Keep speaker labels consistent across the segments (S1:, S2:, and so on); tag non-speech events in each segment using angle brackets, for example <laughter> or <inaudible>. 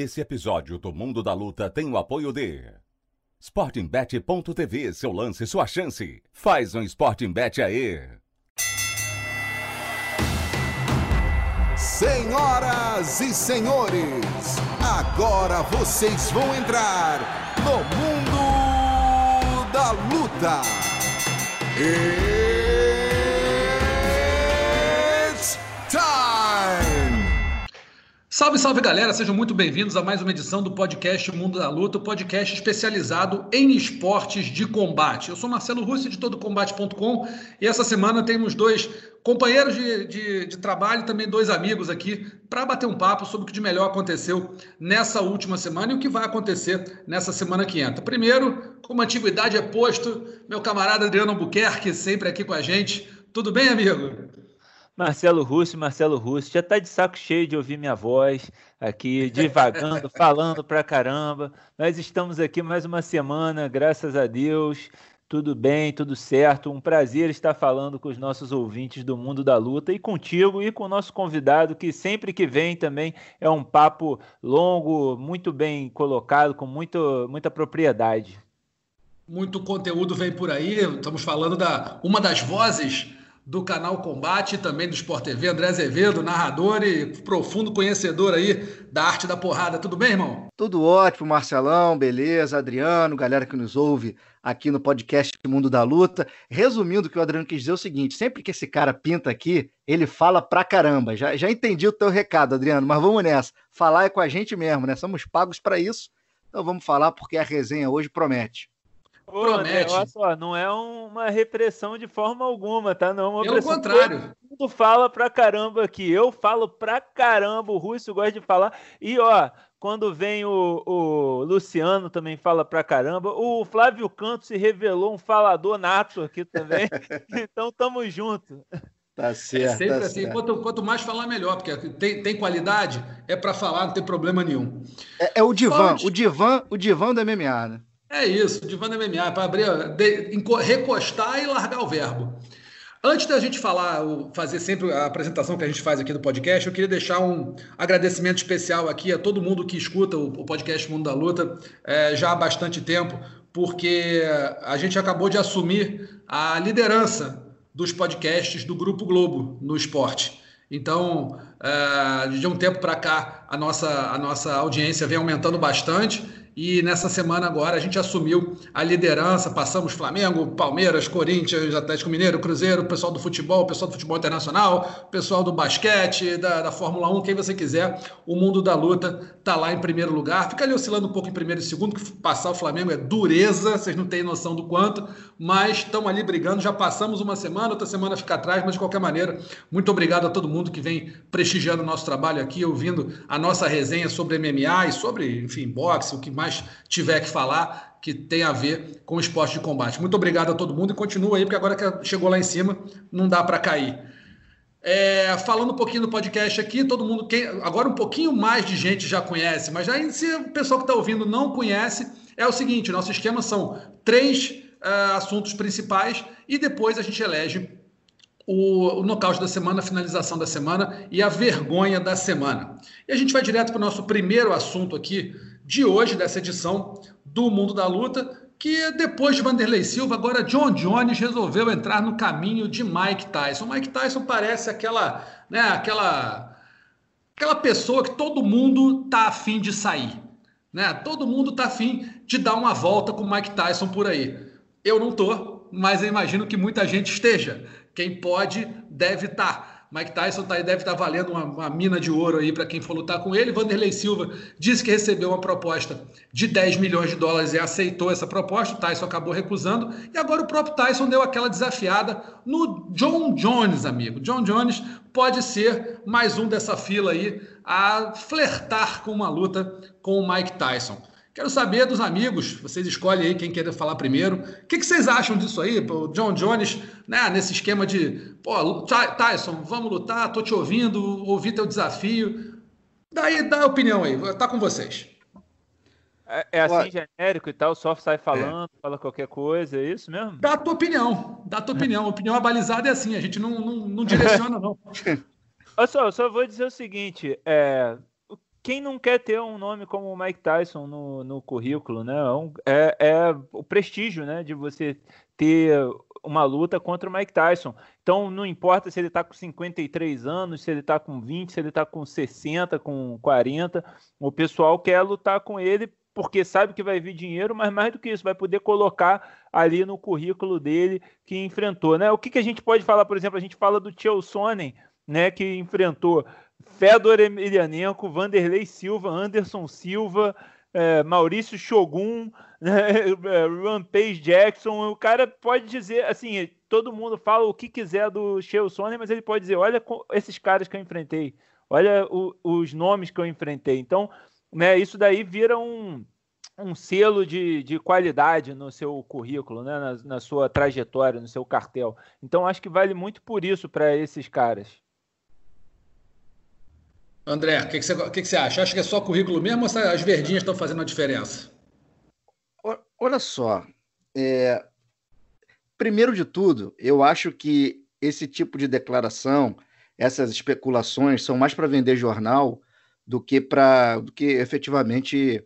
S1: Esse episódio do Mundo da Luta tem o apoio de SportingBet.tv, seu lance, sua chance. Faz um Sporting Bet aí.
S2: Senhoras e senhores, agora vocês vão entrar no Mundo da Luta. It's
S3: Salve, salve galera, sejam muito bem-vindos a mais uma edição do podcast Mundo da Luta, o podcast especializado em esportes de combate. Eu sou Marcelo Russo, editor do Combate.com, e essa semana temos dois companheiros de, de, de trabalho e também dois amigos aqui para bater um papo sobre o que de melhor aconteceu nessa última semana e o que vai acontecer nessa semana que entra. Primeiro, como antiguidade é posto, meu camarada Adriano Albuquerque, sempre aqui com a gente. Tudo bem, amigo?
S4: Marcelo Russo, Marcelo Russo, já tá de saco cheio de ouvir minha voz aqui, divagando, <laughs> falando pra caramba. Nós estamos aqui mais uma semana, graças a Deus. Tudo bem, tudo certo. Um prazer estar falando com os nossos ouvintes do mundo da luta e contigo e com o nosso convidado, que sempre que vem também é um papo longo, muito bem colocado, com muito, muita propriedade.
S3: Muito conteúdo vem por aí. Estamos falando da uma das vozes do canal Combate e também do Sport TV, André Azevedo, narrador e profundo conhecedor aí da arte da porrada. Tudo bem, irmão?
S5: Tudo ótimo, Marcelão, beleza, Adriano, galera que nos ouve aqui no podcast Mundo da Luta. Resumindo, o que o Adriano quis dizer é o seguinte: sempre que esse cara pinta aqui, ele fala pra caramba. Já, já entendi o teu recado, Adriano, mas vamos nessa. Falar é com a gente mesmo, né? Somos pagos para isso. Então vamos falar porque a resenha hoje promete.
S4: Ô, Promete. olha só, não é uma repressão de forma alguma, tá? Não, é uma
S3: Pelo contrário.
S4: Todo mundo fala pra caramba aqui. Eu falo pra caramba, o Russo gosta de falar. E, ó, quando vem o, o Luciano também fala pra caramba. O Flávio Canto se revelou um falador nato aqui também. <laughs> então, tamo junto.
S5: Tá certo.
S3: É sempre
S5: tá
S3: assim,
S5: certo.
S3: quanto, quanto, mais falar, melhor, porque tem, tem qualidade, é para falar, não tem problema nenhum.
S5: É, é o divã, o divã, o divã do MMA, né?
S3: É isso, divã MMA, para abrir, de, recostar e largar o verbo. Antes da gente falar, fazer sempre a apresentação que a gente faz aqui do podcast, eu queria deixar um agradecimento especial aqui a todo mundo que escuta o, podcast Mundo da Luta é, já há bastante tempo, porque a gente acabou de assumir a liderança dos podcasts do Grupo Globo no esporte. Então, é, de um tempo para cá, a nossa, a nossa audiência vem aumentando bastante e nessa semana agora a gente assumiu a liderança, passamos Flamengo, Palmeiras, Corinthians, Atlético Mineiro, Cruzeiro, pessoal do futebol, pessoal do futebol internacional, pessoal do basquete, da, da Fórmula 1, quem você quiser, o mundo da luta tá lá em primeiro lugar. Fica ali oscilando um pouco em primeiro e segundo, que passar o Flamengo é dureza, vocês não têm noção do quanto, mas estão ali brigando, já passamos uma semana, outra semana fica atrás, mas de qualquer maneira, muito obrigado a todo mundo que vem prestigiando o nosso trabalho aqui, ouvindo a nossa resenha sobre MMA e sobre, enfim, boxe, o que mais tiver que falar que tem a ver com esporte de combate. Muito obrigado a todo mundo e continua aí, porque agora que chegou lá em cima, não dá para cair. É, falando um pouquinho do podcast aqui, todo mundo, quem, agora um pouquinho mais de gente já conhece, mas já se o pessoal que está ouvindo não conhece, é o seguinte: nosso esquema são três uh, assuntos principais e depois a gente elege o, o nocaute da semana, a finalização da semana e a vergonha da semana. E a gente vai direto para o nosso primeiro assunto aqui, de hoje, dessa edição do Mundo da Luta, que depois de Vanderlei Silva, agora John Jones resolveu entrar no caminho de Mike Tyson. Mike Tyson parece aquela, né, aquela, aquela pessoa que todo mundo tá afim de sair, né? Todo mundo tá afim de dar uma volta com Mike Tyson por aí. Eu não tô, mas eu imagino que muita gente esteja. Quem pode deve estar. Tá. Mike Tyson tá, deve estar tá valendo uma, uma, mina de ouro aí para quem for lutar com ele. Vanderlei Silva disse que recebeu uma proposta de 10 milhões de dólares e aceitou essa proposta. O Tyson acabou recusando. E agora o próprio Tyson deu aquela desafiada no John Jones, amigo. John Jones pode ser mais um dessa fila aí a flertar com uma luta com o Mike Tyson. Quero saber dos amigos, vocês escolhem aí quem quer falar primeiro. O que, que vocês acham disso aí? O John Jones, né, nesse esquema de, pô, Tyson, vamos lutar, tô te ouvindo, ouvi teu desafio. Daí, dá a opinião aí, tá com vocês.
S4: É, é assim genérico e tal, só sai falando, é. fala qualquer coisa, é isso mesmo?
S3: Dá a tua opinião, dá a tua opinião. A opinião abalizada é assim, a gente não, não, não direciona, não. <laughs>
S4: Olha só, eu só vou dizer o seguinte: é, quem não quer ter um nome como o Mike Tyson no, no currículo, né? É, é, é o prestígio, né? De você ter uma luta contra o Mike Tyson. Então, não importa se ele está com 53 anos, se ele está com 20, se ele está com 60, com 40, o pessoal quer lutar com ele porque sabe que vai vir dinheiro, mas mais do que isso, vai poder colocar ali no currículo dele que enfrentou. Né? O que, que a gente pode falar, por exemplo, a gente fala do Tio Sonnen, né, que enfrentou Fedor Emelianenko, Vanderlei Silva, Anderson Silva, é, Maurício Shogun, <laughs> né, Rampage Jackson. O cara pode dizer, assim, todo mundo fala o que quiser do Chael Sonnen, mas ele pode dizer: olha esses caras que eu enfrentei, olha o, os nomes que eu enfrentei. Então, né, isso daí vira um, um selo de, de qualidade no seu currículo, né, na, na sua trajetória, no seu cartel. Então, acho que vale muito por isso para esses caras.
S3: André, o que, que, você, que, que, você acha? Acha que é só currículo mesmo ou as verdinhas estão fazendo a diferença?
S5: Olha só. É... Primeiro de tudo, eu acho que esse tipo de declaração, essas especulações, são mais para vender jornal do que para do que efetivamente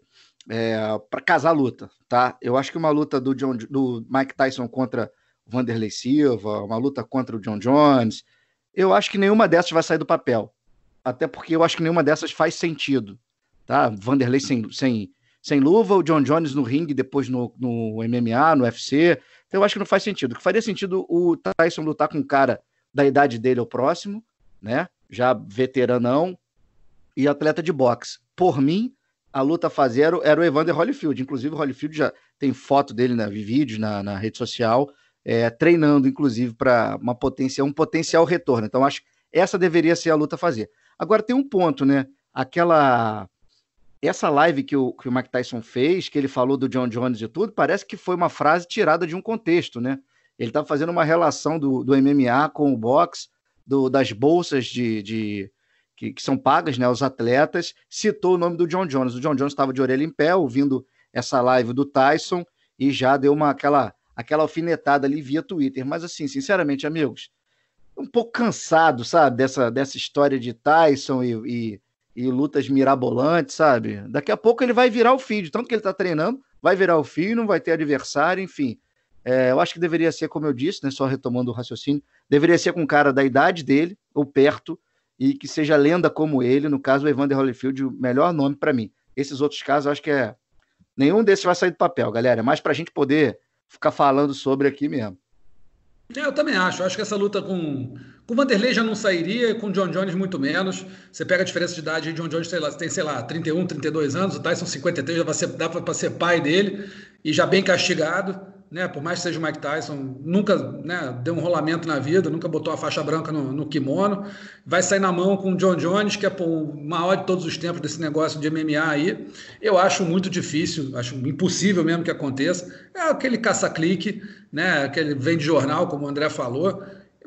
S5: é, para casar a luta, tá? Eu acho que uma luta do, John, do Mike Tyson contra Vanderlei Silva, uma luta contra o John Jones, eu acho que nenhuma dessas vai sair do papel. Até porque eu acho que nenhuma dessas faz sentido, tá? Vanderlei sem, sem, sem luva, o John Jones no ringue, depois no, no MMA, no UFC. Então eu acho que não faz sentido. O que faria sentido o Tyson lutar com um cara da idade dele ou próximo, né? Já veteranão, e atleta de boxe. Por mim, a luta fazer era o Evander Holyfield. Inclusive, o Holyfield já tem foto dele na vídeos na, na rede social, é, treinando, inclusive, para uma potência, um potencial retorno. Então, acho que essa deveria ser a luta a fazer. Agora, tem um ponto, né? Aquela. Essa live que o, que o Mike Tyson fez, que ele falou do John Jones e tudo, parece que foi uma frase tirada de um contexto, né? Ele estava fazendo uma relação do, do MMA com o boxe, do, das bolsas de, de que, que são pagas né, aos atletas, citou o nome do John Jones. O John Jones estava de orelha em pé, ouvindo essa live do Tyson, e já deu uma aquela, aquela alfinetada ali via Twitter. Mas, assim, sinceramente, amigos, um pouco cansado, sabe, dessa, dessa história de Tyson e, e, e lutas mirabolantes, sabe? Daqui a pouco ele vai virar o feed, tanto que ele está treinando, vai virar o feed, não vai ter adversário, enfim. É, eu acho que deveria ser, como eu disse, né, só retomando o raciocínio, deveria ser com um cara da idade dele, ou perto, e que seja lenda como ele, no caso o Evander Holyfield, o melhor nome para mim. Esses outros casos, eu acho que é. Nenhum desses vai sair do papel, galera. É mais para a gente poder ficar falando sobre aqui mesmo.
S3: É, eu também acho. Acho que essa luta com, com o Vanderlei já não sairia, com o John Jones muito menos. Você pega a diferença de idade, John Jones sei lá, tem, sei lá, 31, 32 anos, o Tyson 53, já vai ser, dá para ser pai dele, e já bem castigado né? Por mais que seja o Mike Tyson, nunca né, deu um rolamento na vida, nunca botou a faixa branca no, no kimono. Vai sair na mão com o John Jones, que é pô, o maior de todos os tempos desse negócio de MMA aí. Eu acho muito difícil, acho impossível mesmo que aconteça. É aquele caça-clique, né? Aquele vem de jornal, como o André falou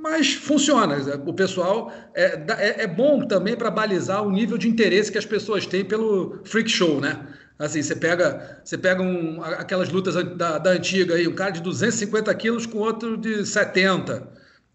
S3: mas funciona. O pessoal é, é, é bom também para balizar o nível de interesse que as pessoas têm pelo freak show, né? Assim, você pega, você pega um, aquelas lutas da, da antiga aí, um cara de 250 quilos com outro de 70.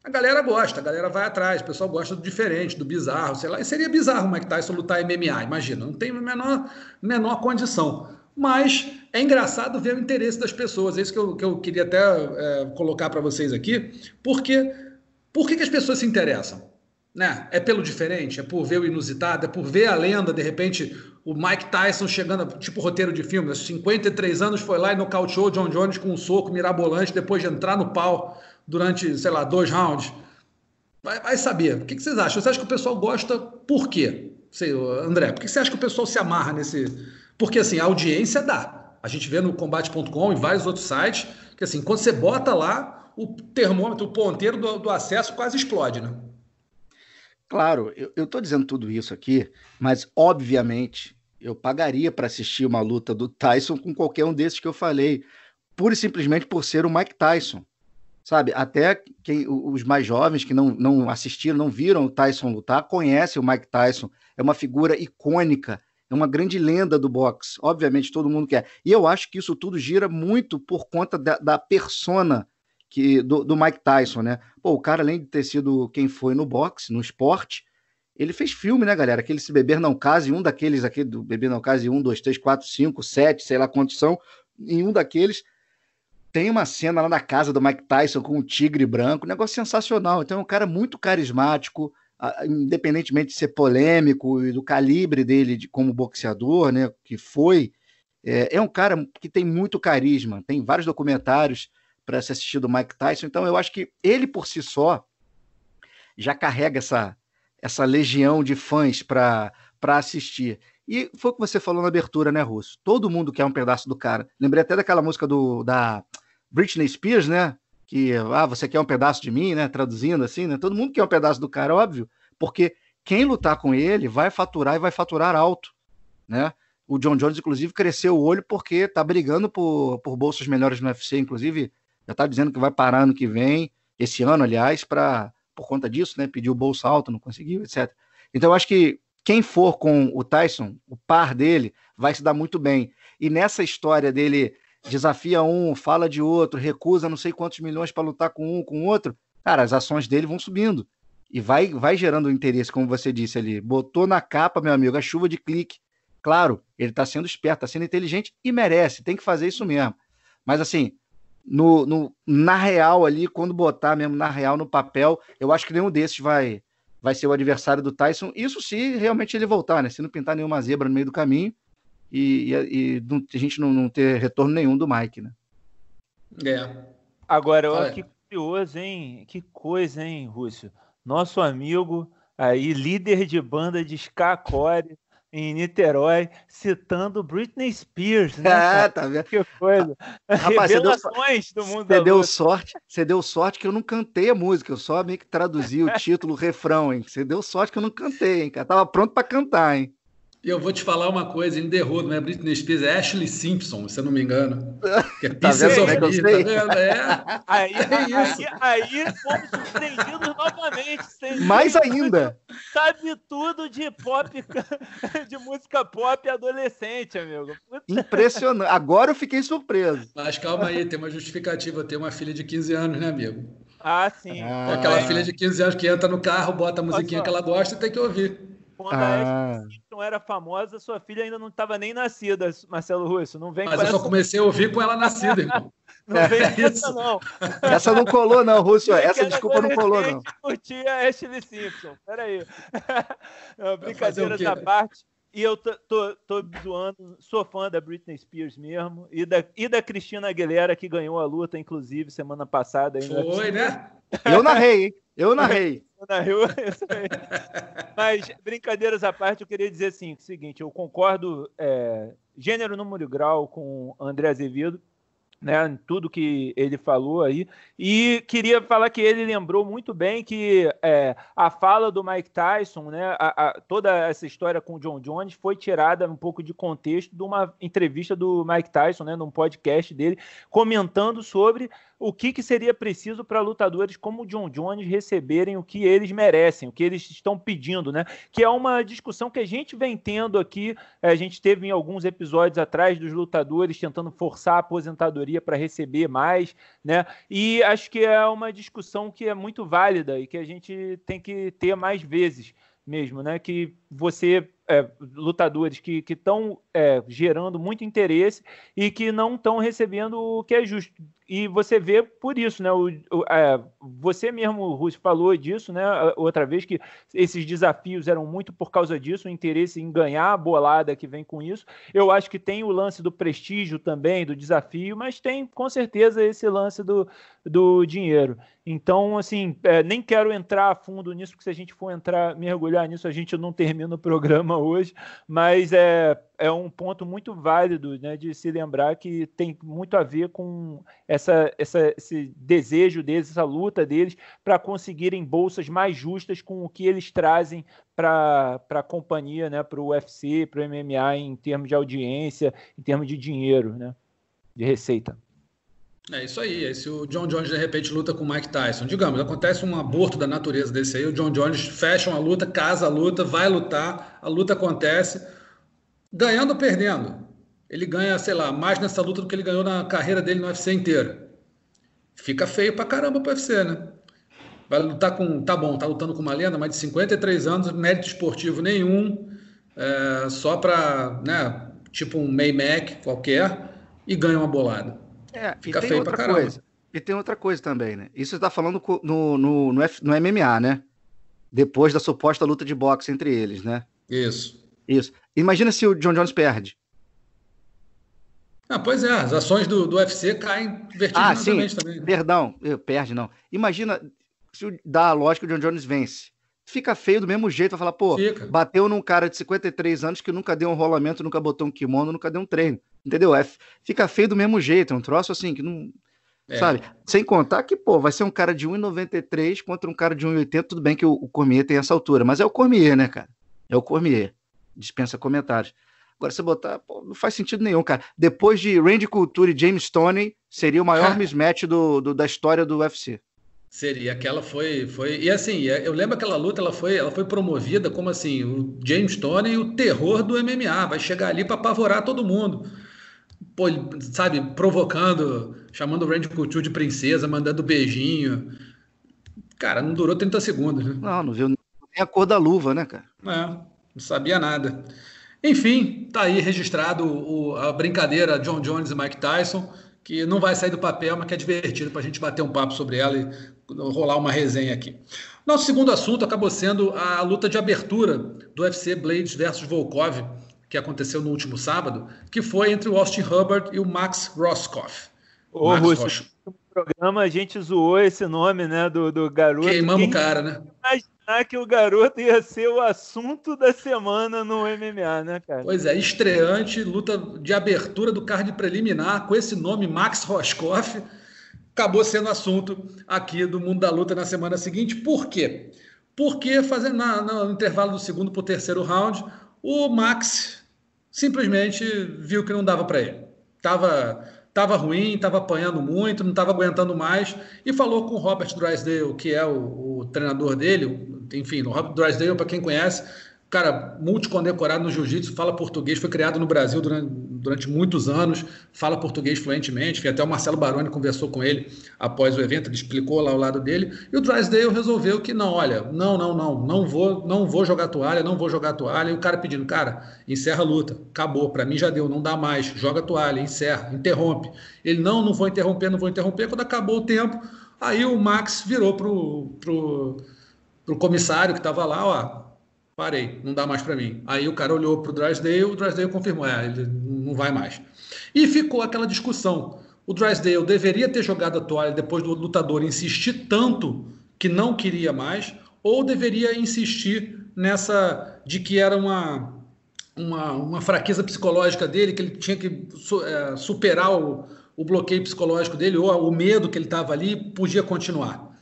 S3: A galera gosta, a galera vai atrás, o pessoal gosta do diferente, do bizarro, sei lá. E seria bizarro o Mike Tyson lutar MMA, imagina, não tem a menor, menor condição. Mas é engraçado ver o interesse das pessoas, é isso que eu, que eu queria até é, colocar para vocês aqui, porque por que, que as pessoas se interessam? Né? É pelo diferente, é por ver o inusitado, é por ver a lenda, de repente, o Mike Tyson chegando, tipo roteiro de filme, aos 53 anos foi lá e nocauteou John Jones com um soco mirabolante depois de entrar no pau durante, sei lá, dois rounds. Vai, vai saber. O que, que, vocês acham? Você acha que o pessoal gosta por quê? Sei, André, por que você acha que o pessoal se amarra nesse. Porque assim, a audiência dá. A gente vê no combate.com e vários outros sites que assim, quando você bota lá, o termômetro, o ponteiro do, do acesso quase explode, né?
S5: Claro, eu estou dizendo tudo isso aqui, mas obviamente eu pagaria para assistir uma luta do Tyson com qualquer um desses que eu falei, pura e simplesmente por ser o Mike Tyson. Sabe, até quem, os mais jovens que não, não assistiram, não viram o Tyson lutar, conhecem o Mike Tyson. É uma figura icônica, é uma grande lenda do boxe. Obviamente, todo mundo quer. E eu acho que isso tudo gira muito por conta da, da persona que do, do, Mike Tyson, né? Pô, o cara, além de ter sido quem foi no boxe, no esporte, ele fez filme, né, galera? Aquele Se Beber Não Case, um daqueles aqui do Beber Não Case, um, dois, três, quatro, cinco, sete, sei lá quantos são, em um daqueles tem uma cena lá na casa do Mike Tyson com um tigre branco, um negócio sensacional. Então é um cara muito carismático, independentemente de ser polêmico e do calibre dele de, como boxeador, né, que foi, é, é um cara que tem muito carisma. Tem vários documentários para se assistir do Mike Tyson. Então eu acho que ele por si só já carrega essa essa legião de fãs para assistir. E foi o que você falou na abertura, né, Russo? Todo mundo quer um pedaço do cara. Lembrei até daquela música do, da Britney Spears, né? Que, ah, você quer um pedaço de mim, né? Traduzindo assim, né? Todo mundo quer um pedaço do cara, óbvio, porque quem lutar com ele vai faturar e vai faturar alto, né? O John Jones, inclusive, cresceu o olho porque tá brigando por, por bolsas melhores no UFC, inclusive já tá dizendo que vai parar ano que vem, esse ano, aliás, para por conta disso, né? Pediu bolsa alta, não conseguiu, etc. Então, eu acho que quem for com o Tyson, o par dele, vai se dar muito bem. E nessa história dele desafia um, fala de outro, recusa não sei quantos milhões para lutar com um, com outro, cara, as ações dele vão subindo. E vai, vai gerando interesse, como você disse ali. Botou na capa, meu amigo, a chuva de clique. Claro, ele está sendo esperto, está sendo inteligente e merece, tem que fazer isso mesmo. Mas assim, no, no, na real ali, quando botar mesmo na real no papel, eu acho que nenhum desses vai vai ser o adversário do Tyson. Isso se realmente ele voltar, né? Se não pintar nenhuma zebra no meio do caminho e, e, e não, a gente não, não, ter retorno nenhum do Mike, né?
S4: É. Agora, olha que curioso, hein? Que coisa, hein, Rússio? Nosso amigo aí, líder de banda de ska core, em Niterói, citando Britney Spears. Né, <laughs>
S5: ah, tá vendo?
S4: Que coisa. Rapaz, Revelações
S5: você deu, do mundo você deu sorte, Você deu sorte que eu não cantei a música, eu só meio que traduzi o <laughs> título, o refrão, hein? Você deu sorte que eu não cantei, hein, cara? Tava pronto para cantar, hein?
S3: E eu vou te falar uma coisa, ele derrou, não é Britney Spears, é Ashley Simpson, se eu não me engano. <laughs>
S5: Que é tá vendo, Me, tá vendo?
S4: É. <laughs> Aí, é isso. Aí, aí fomos surpreendidos novamente.
S5: Mais ainda.
S4: Sabe tudo de pop, <laughs> de música pop adolescente, amigo.
S5: Impressionante. Agora eu fiquei surpreso.
S3: Mas calma aí, tem uma justificativa. Tem uma filha de 15 anos, né, amigo?
S4: Ah, sim. Ah,
S3: Aquela é. filha de 15 anos que entra no carro, bota a musiquinha que ela gosta e tem que ouvir.
S4: Quando ah. a Ashley era famosa, sua filha ainda não estava nem nascida, Marcelo Russo. Não vem
S3: Mas eu essa... só comecei a ouvir com ela nascida, irmão. <laughs>
S4: não vem é essa, não.
S5: Essa não colou, não, Russo. Essa desculpa não colou, não.
S4: Curtia Ashley Simpson. Peraí. <laughs> Brincadeiras à parte. E eu tô, tô, tô, zoando, sou fã da Britney Spears mesmo, e da, e da Cristina Aguilera, que ganhou a luta, inclusive, semana passada.
S3: Foi, né?
S5: Eu narrei, hein? Eu narrei.
S4: Isso aí. <laughs> Mas, brincadeiras à parte, eu queria dizer assim, o seguinte, eu concordo é, gênero, número e grau com André Azevedo, né, tudo que ele falou aí. E queria falar que ele lembrou muito bem que é, a fala do Mike Tyson, né, a, a, toda essa história com o John Jones foi tirada um pouco de contexto de uma entrevista do Mike Tyson, né, num podcast dele, comentando sobre o que, que seria preciso para lutadores como o John Jones receberem o que eles merecem, o que eles estão pedindo, né? Que é uma discussão que a gente vem tendo aqui, a gente teve em alguns episódios atrás dos lutadores tentando forçar a aposentadoria para receber mais, né? E acho que é uma discussão que é muito válida e que a gente tem que ter mais vezes mesmo, né? Que você é, lutadores que estão é, gerando muito interesse e que não estão recebendo o que é justo e você vê por isso, né? O, o é, você mesmo, Russo, falou disso, né? Outra vez que esses desafios eram muito por causa disso, o interesse em ganhar a bolada que vem com isso. Eu acho que tem o lance do prestígio também, do desafio, mas tem com certeza esse lance do, do dinheiro. Então, assim, é, nem quero entrar a fundo nisso, porque se a gente for entrar, mergulhar nisso, a gente não termina o programa <laughs> hoje, mas é é um ponto muito válido né, de se lembrar que tem muito a ver com essa, essa, esse desejo deles, essa luta deles para conseguirem bolsas mais justas com o que eles trazem para a companhia, né, para o UFC, para o MMA em termos de audiência, em termos de dinheiro, né, de receita.
S3: É isso aí. Se o John Jones de repente luta com o Mike Tyson, digamos, acontece um aborto da natureza desse aí, o John Jones fecha uma luta, casa a luta, vai lutar, a luta acontece Ganhando ou perdendo, ele ganha, sei lá, mais nessa luta do que ele ganhou na carreira dele no UFC inteira. Fica feio pra caramba pro UFC, né? vai lutar com. Tá bom, tá lutando com uma lenda, mas de 53 anos, mérito esportivo nenhum, é, só para, né, tipo um Mac qualquer, e ganha uma bolada.
S5: É, Fica feio pra caramba. Coisa. E tem outra coisa também, né? Isso você tá falando no, no, no, F, no MMA, né? Depois da suposta luta de boxe entre eles, né?
S3: Isso.
S5: Isso. Imagina se o John Jones perde.
S3: Ah, pois é, as ações do, do UFC caem vertiginosamente
S5: ah, sim. também. Perdão, perde não. Imagina se dá a lógica que o John Jones vence. Fica feio do mesmo jeito, vai falar, pô, Fica. bateu num cara de 53 anos que nunca deu um rolamento, nunca botou um kimono, nunca deu um treino. Entendeu? É, fica feio do mesmo jeito, é um troço assim que não. É. Sabe? Sem contar que, pô, vai ser um cara de 1,93 contra um cara de 1,80. Tudo bem que o, o Cormier tem essa altura, mas é o Cormier, né, cara? É o Cormier. Dispensa comentários. Agora, você botar, pô, não faz sentido nenhum, cara. Depois de Randy Couture e James Stoney, seria o maior <laughs> mismatch do, do, da história do UFC.
S3: Seria, aquela foi, foi. E assim, é, eu lembro aquela luta, ela foi, ela foi promovida como assim, o James Stoney o terror do MMA, vai chegar ali para apavorar todo mundo. Pô, sabe, provocando, chamando o Randy Couture de princesa, mandando beijinho. Cara, não durou 30 segundos, né?
S5: Não, não viu nem a cor da luva, né, cara?
S3: É, não sabia nada. Enfim, tá aí registrado o, a brincadeira John Jones e Mike Tyson, que não vai sair do papel, mas que é divertido para a gente bater um papo sobre ela e rolar uma resenha aqui. Nosso segundo assunto acabou sendo a luta de abertura do UFC Blades versus Volkov, que aconteceu no último sábado, que foi entre o Austin Hubbard e o Max Roscoff.
S4: Ô, Rússio, no programa a gente zoou esse nome, né, do, do garoto.
S3: Queimamos o cara, né?
S4: Que o garoto ia ser o assunto da semana no MMA, né, cara?
S3: Pois é, estreante, luta de abertura do card preliminar com esse nome, Max Roscoff, acabou sendo assunto aqui do Mundo da Luta na semana seguinte. Por quê? Porque fazendo na, no intervalo do segundo para o terceiro round, o Max simplesmente viu que não dava para ele. Tava estava ruim, estava apanhando muito, não estava aguentando mais, e falou com o Robert Drysdale, que é o, o treinador dele, enfim, o Robert Drysdale, para quem conhece, cara multicondecorado no jiu-jitsu, fala português, foi criado no Brasil durante, durante muitos anos, fala português fluentemente, até o Marcelo Baroni conversou com ele após o evento, ele explicou lá ao lado dele, e o Drysdale resolveu que não, olha, não, não, não, não vou, não vou jogar toalha, não vou jogar toalha, e o cara pedindo, cara, encerra a luta, acabou, para mim já deu, não dá mais, joga toalha, encerra, interrompe. Ele, não, não vou interromper, não vou interromper, quando acabou o tempo, aí o Max virou pro, pro, pro comissário que estava lá, ó, parei, não dá mais para mim. Aí o cara olhou para o Drysdale, o Drysdale confirmou, é, ele não vai mais. E ficou aquela discussão. O Drysdale deveria ter jogado a toalha depois do lutador insistir tanto que não queria mais, ou deveria insistir nessa de que era uma, uma, uma fraqueza psicológica dele, que ele tinha que é, superar o, o bloqueio psicológico dele, ou o medo que ele estava ali, podia continuar.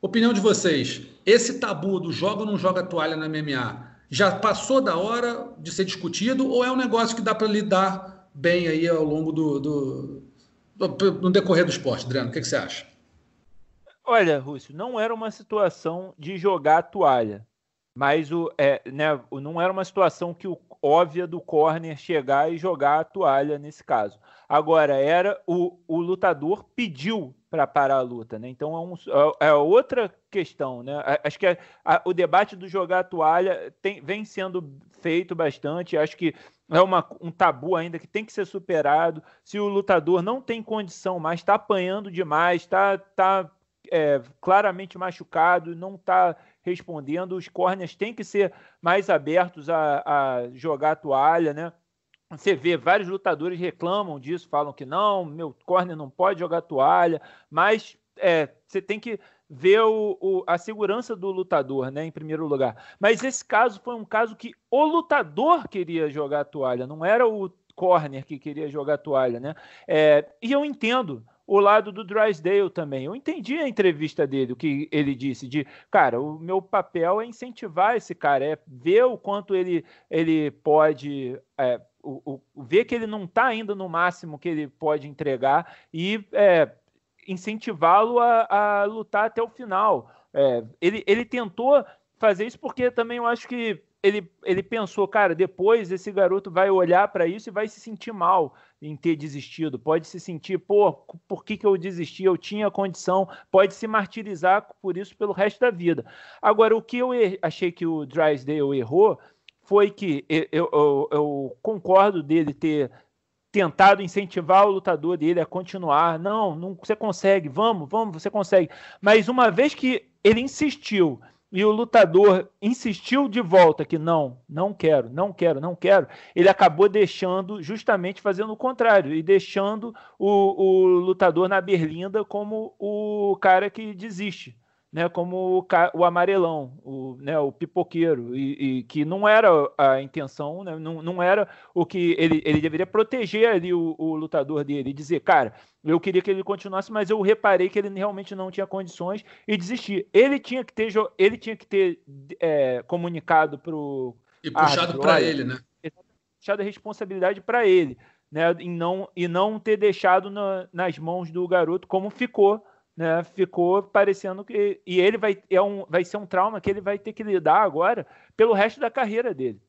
S3: Opinião de vocês, esse tabu do joga ou não joga toalha na MMA já passou da hora de ser discutido ou é um negócio que dá para lidar bem aí ao longo do, do, do, no decorrer do esporte, Adriano? O que, que você acha?
S4: Olha, Rússio, não era uma situação de jogar toalha, mas o, é, né, não era uma situação que o óbvia do corner chegar e jogar a toalha nesse caso. Agora, era o, o lutador pediu para parar a luta, né? Então é, um, é, é outra questão, né? Acho que é, a, o debate do jogar a toalha tem, vem sendo feito bastante. Acho que é uma, um tabu ainda que tem que ser superado. Se o lutador não tem condição mais, está apanhando demais, está tá, é, claramente machucado, não está respondendo, os corners têm que ser mais abertos a, a jogar a toalha, né? Você vê, vários lutadores reclamam disso, falam que não, meu corner não pode jogar toalha, mas é, você tem que ver o, o, a segurança do lutador, né, em primeiro lugar. Mas esse caso foi um caso que o lutador queria jogar toalha, não era o corner que queria jogar toalha, né? É, e eu entendo o lado do Drysdale também. Eu entendi a entrevista dele, o que ele disse, de, cara, o meu papel é incentivar esse cara, é ver o quanto ele, ele pode... É, o, o, ver que ele não está ainda no máximo que ele pode entregar e é, incentivá-lo a, a, lutar até o final. É, ele, ele tentou fazer isso porque também eu acho que ele, ele pensou, cara, depois esse garoto vai olhar para isso e vai se sentir mal em ter desistido. Pode se sentir, pô, por que, que eu desisti? Eu tinha condição. Pode se martirizar por isso pelo resto da vida. Agora, o que eu achei que o Drysdale errou foi que eu, eu, eu concordo dele ter tentado incentivar o lutador dele a continuar. Não, não, você consegue, vamos, vamos, você consegue. Mas uma vez que ele insistiu e o lutador insistiu de volta que não, não quero, não quero, não quero, ele acabou deixando, justamente fazendo o contrário, e deixando o, o lutador na berlinda como o cara que desiste né, como o, o amarelão, o, né, o pipoqueiro, e, e, que não era a intenção, né, não, não era o que ele, ele deveria proteger ali o, o, lutador dele e dizer, cara, eu queria que ele continuasse, mas eu reparei que ele realmente não tinha condições e desistir. Ele tinha que ter, ele tinha que ter é, comunicado para o
S3: e puxado para ele, né?
S4: Puxado a responsabilidade para ele, né, e não e não ter deixado na, nas mãos do garoto como ficou né, ficou parecendo que. E ele vai, é um, vai ser um trauma que ele vai ter que lidar agora pelo resto da carreira dele.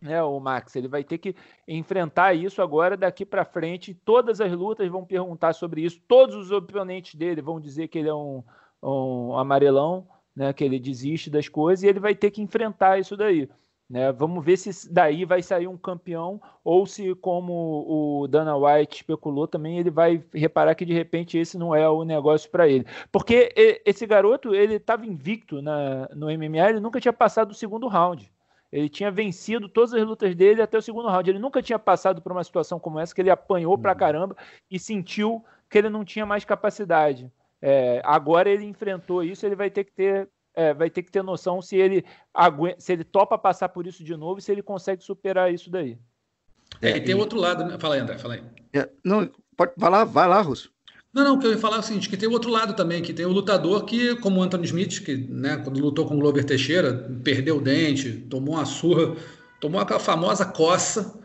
S4: Né, o Max, ele vai ter que enfrentar isso agora daqui para frente. Todas as lutas vão perguntar sobre isso. Todos os oponentes dele vão dizer que ele é um, um amarelão, né, que ele desiste das coisas e ele vai ter que enfrentar isso daí. Né? Vamos ver se daí vai sair um campeão ou se, como o Dana White especulou, também ele vai reparar que de repente esse não é o negócio para ele. Porque esse garoto ele estava invicto na, no MMA, ele nunca tinha passado do segundo round. Ele tinha vencido todas as lutas dele até o segundo round. Ele nunca tinha passado por uma situação como essa, que ele apanhou pra uhum. caramba e sentiu que ele não tinha mais capacidade. É, agora ele enfrentou isso, ele vai ter que ter é, vai ter que ter noção se ele aguenta, se ele topa passar por isso de novo e se ele consegue superar isso daí.
S3: É, e tem outro lado, né? Fala aí, André, fala aí.
S5: É, não, pode, vai lá, vai lá, Russo.
S3: Não, não, que eu ia falar é o seguinte, que tem outro lado também, que tem o lutador que, como o Anthony Smith, que né, quando lutou com o Glover Teixeira, perdeu o dente, tomou uma surra, tomou aquela famosa coça,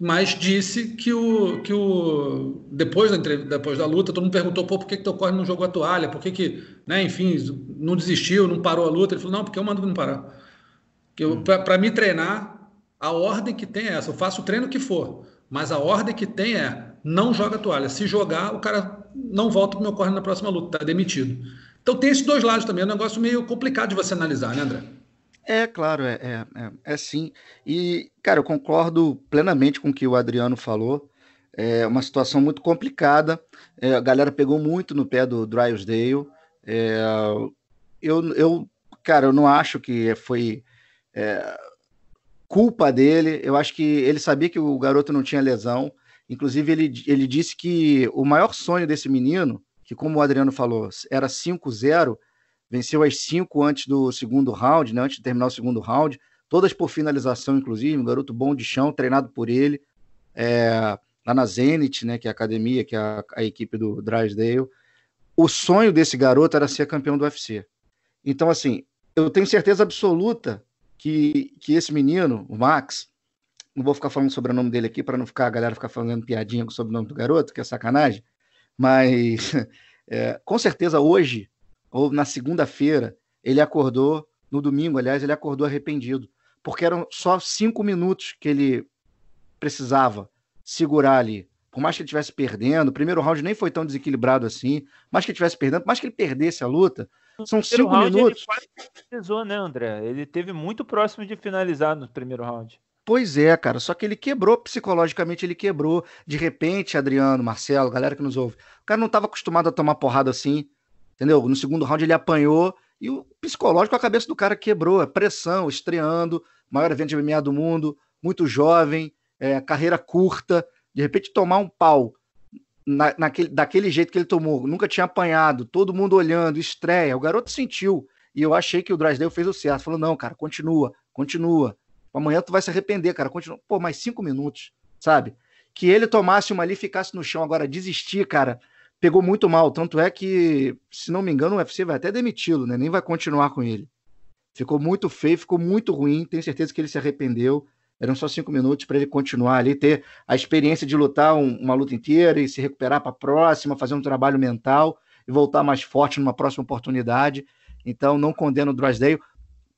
S3: mas disse que o que o depois da depois da luta todo mundo perguntou pô, por que que teu corre não jogou a toalha? Por que que né enfim não desistiu não parou a luta? Ele falou não porque eu mando não parar. Que hum. para me treinar a ordem que tem é essa eu faço o treino que for mas a ordem que tem é não joga a toalha. Se jogar o cara não volta pro meu corre na próxima luta tá demitido. Então tem esses dois lados também é um negócio meio complicado de você analisar né André
S5: é, claro, é, é, é, é, sim. E, cara, eu concordo plenamente com o que o Adriano falou. É uma situação muito complicada. É, a galera pegou muito no pé do Drysdale. É, eu, eu, cara, eu não acho que foi é, culpa dele. Eu acho que ele sabia que o garoto não tinha lesão. Inclusive, ele, ele disse que o maior sonho desse menino, que como o Adriano falou, era 5-0, venceu as cinco antes do segundo round, né, antes de terminar o segundo round, todas por finalização, inclusive, um garoto bom de chão, treinado por ele, é, lá na Zenit, né, que é a academia, que é a, a equipe do Drysdale. O sonho desse garoto era ser campeão do UFC. Então, assim, eu tenho certeza absoluta que, que esse menino, o Max, não vou ficar falando sobre o nome dele aqui para não ficar a galera ficar falando piadinha sobre o nome do garoto, que é sacanagem, mas <laughs> é, com certeza hoje ou na segunda-feira, ele acordou, no domingo, aliás, ele acordou arrependido, porque eram só cinco minutos que ele precisava segurar ali. Por mais que ele estivesse perdendo, o primeiro round nem foi tão desequilibrado assim, mais que ele estivesse perdendo, mais que ele perdesse a luta, são cinco minutos.
S4: Ele quase finalizou, né, André? Ele teve muito próximo de finalizar no primeiro round.
S5: Pois é, cara, só que ele quebrou psicologicamente, ele quebrou. De repente, Adriano, Marcelo, galera que nos ouve, o cara não estava acostumado a tomar porrada assim entendeu? No segundo round ele apanhou e o psicológico, a cabeça do cara quebrou, a pressão, estreando, maior evento de MMA do mundo, muito jovem, é, carreira curta, de repente tomar um pau na, naquele, daquele jeito que ele tomou, nunca tinha apanhado, todo mundo olhando, estreia, o garoto sentiu, e eu achei que o Drysdale fez o certo, falou, não, cara, continua, continua, amanhã tu vai se arrepender, cara, continua, pô, mais cinco minutos, sabe? Que ele tomasse uma ali e ficasse no chão, agora desistir, cara, pegou muito mal. Tanto é que, se não me engano, o UFC vai até demiti-lo, né? Nem vai continuar com ele. Ficou muito feio, ficou muito ruim. Tenho certeza que ele se arrependeu. Eram só cinco minutos para ele continuar ali, ter a experiência de lutar um, uma luta inteira e se recuperar para a próxima, fazer um trabalho mental e voltar mais forte numa próxima oportunidade. Então, não condeno o Drysdale.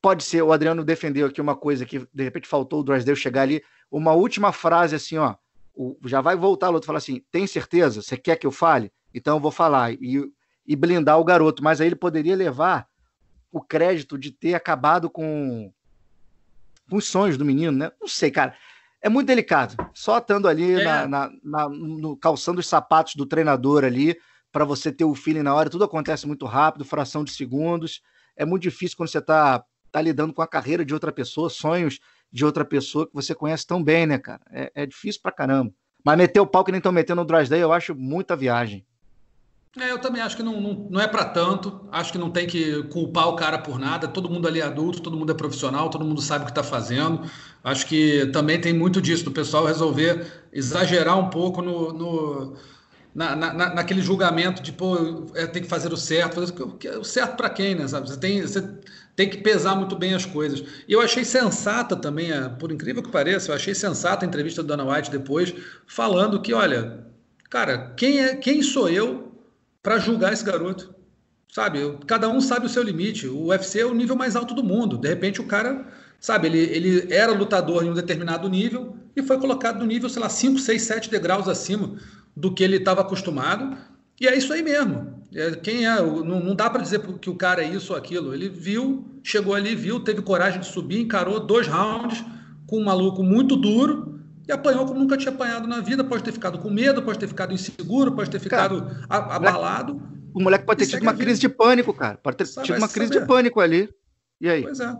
S5: pode ser, o Adriano defendeu aqui uma coisa que de repente faltou o Drysdale chegar ali, uma última frase assim, ó, o, já vai voltar o outro falar assim, tem certeza? Você quer que eu fale? Então eu vou falar e, e blindar o garoto, mas aí ele poderia levar o crédito de ter acabado com, com os sonhos do menino, né? Não sei, cara. É muito delicado. Só estando ali é. na, na, na, no, calçando os sapatos do treinador ali, para você ter o feeling na hora, tudo acontece muito rápido, fração de segundos. É muito difícil quando você está tá lidando com a carreira de outra pessoa, sonhos de outra pessoa que você conhece tão bem, né, cara? É, é difícil pra caramba. Mas meter o pau que nem estão metendo no Drysdale, eu acho muita viagem.
S3: É, eu também acho que não, não, não é para tanto. Acho que não tem que culpar o cara por nada. Todo mundo ali é adulto, todo mundo é profissional, todo mundo sabe o que está fazendo. Acho que também tem muito disso, do pessoal resolver exagerar um pouco no, no na, na, naquele julgamento de, pô, é, tem que fazer o certo. Fazer o certo para quem, né? Sabe? Você tem, você tem que pesar muito bem as coisas. E eu achei sensata também, por incrível que pareça, eu achei sensata a entrevista do Dana White depois, falando que, olha, cara, quem, é, quem sou eu para julgar esse garoto. Sabe, cada um sabe o seu limite. O UFC é o nível mais alto do mundo. De repente o cara, sabe, ele, ele era lutador em um determinado nível e foi colocado no nível, sei lá, 5, 6, 7 degraus acima do que ele estava acostumado. E é isso aí mesmo. É, quem é? Não, não dá para dizer que o cara é isso ou aquilo. Ele viu, chegou ali, viu, teve coragem de subir, encarou dois rounds com um maluco muito duro e apanhou como nunca tinha apanhado na vida, pode ter ficado com medo, pode ter ficado inseguro, pode ter ficado cara, abalado.
S5: O moleque pode ter tido uma crise de pânico, cara. Pode ter tido uma crise saber. de pânico ali. E aí?
S3: Pois é.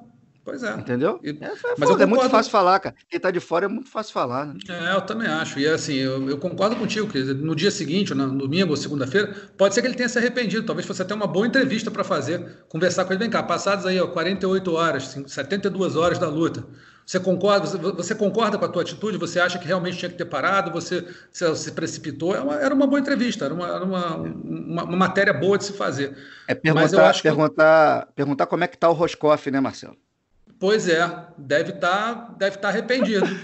S3: Pois é.
S5: Entendeu? E, é, mas é muito fácil falar, cara. Quem tá de fora é muito fácil falar, né?
S3: É, eu também acho. E assim, eu, eu concordo contigo, que no dia seguinte, ou no domingo ou segunda-feira, pode ser que ele tenha se arrependido. Talvez fosse até uma boa entrevista para fazer, conversar com ele. Vem cá, passadas aí, ó, 48 horas, 72 horas da luta. Você concorda, você concorda com a tua atitude? Você acha que realmente tinha que ter parado? Você se, se precipitou? Era é uma, era uma, boa entrevista, era, uma, era uma, uma, uma, matéria boa de se fazer.
S5: É perguntar, perguntar, que... perguntar como é que está o Roscoff, né, Marcelo?
S3: Pois é, deve estar tá, deve tá arrependido. <laughs>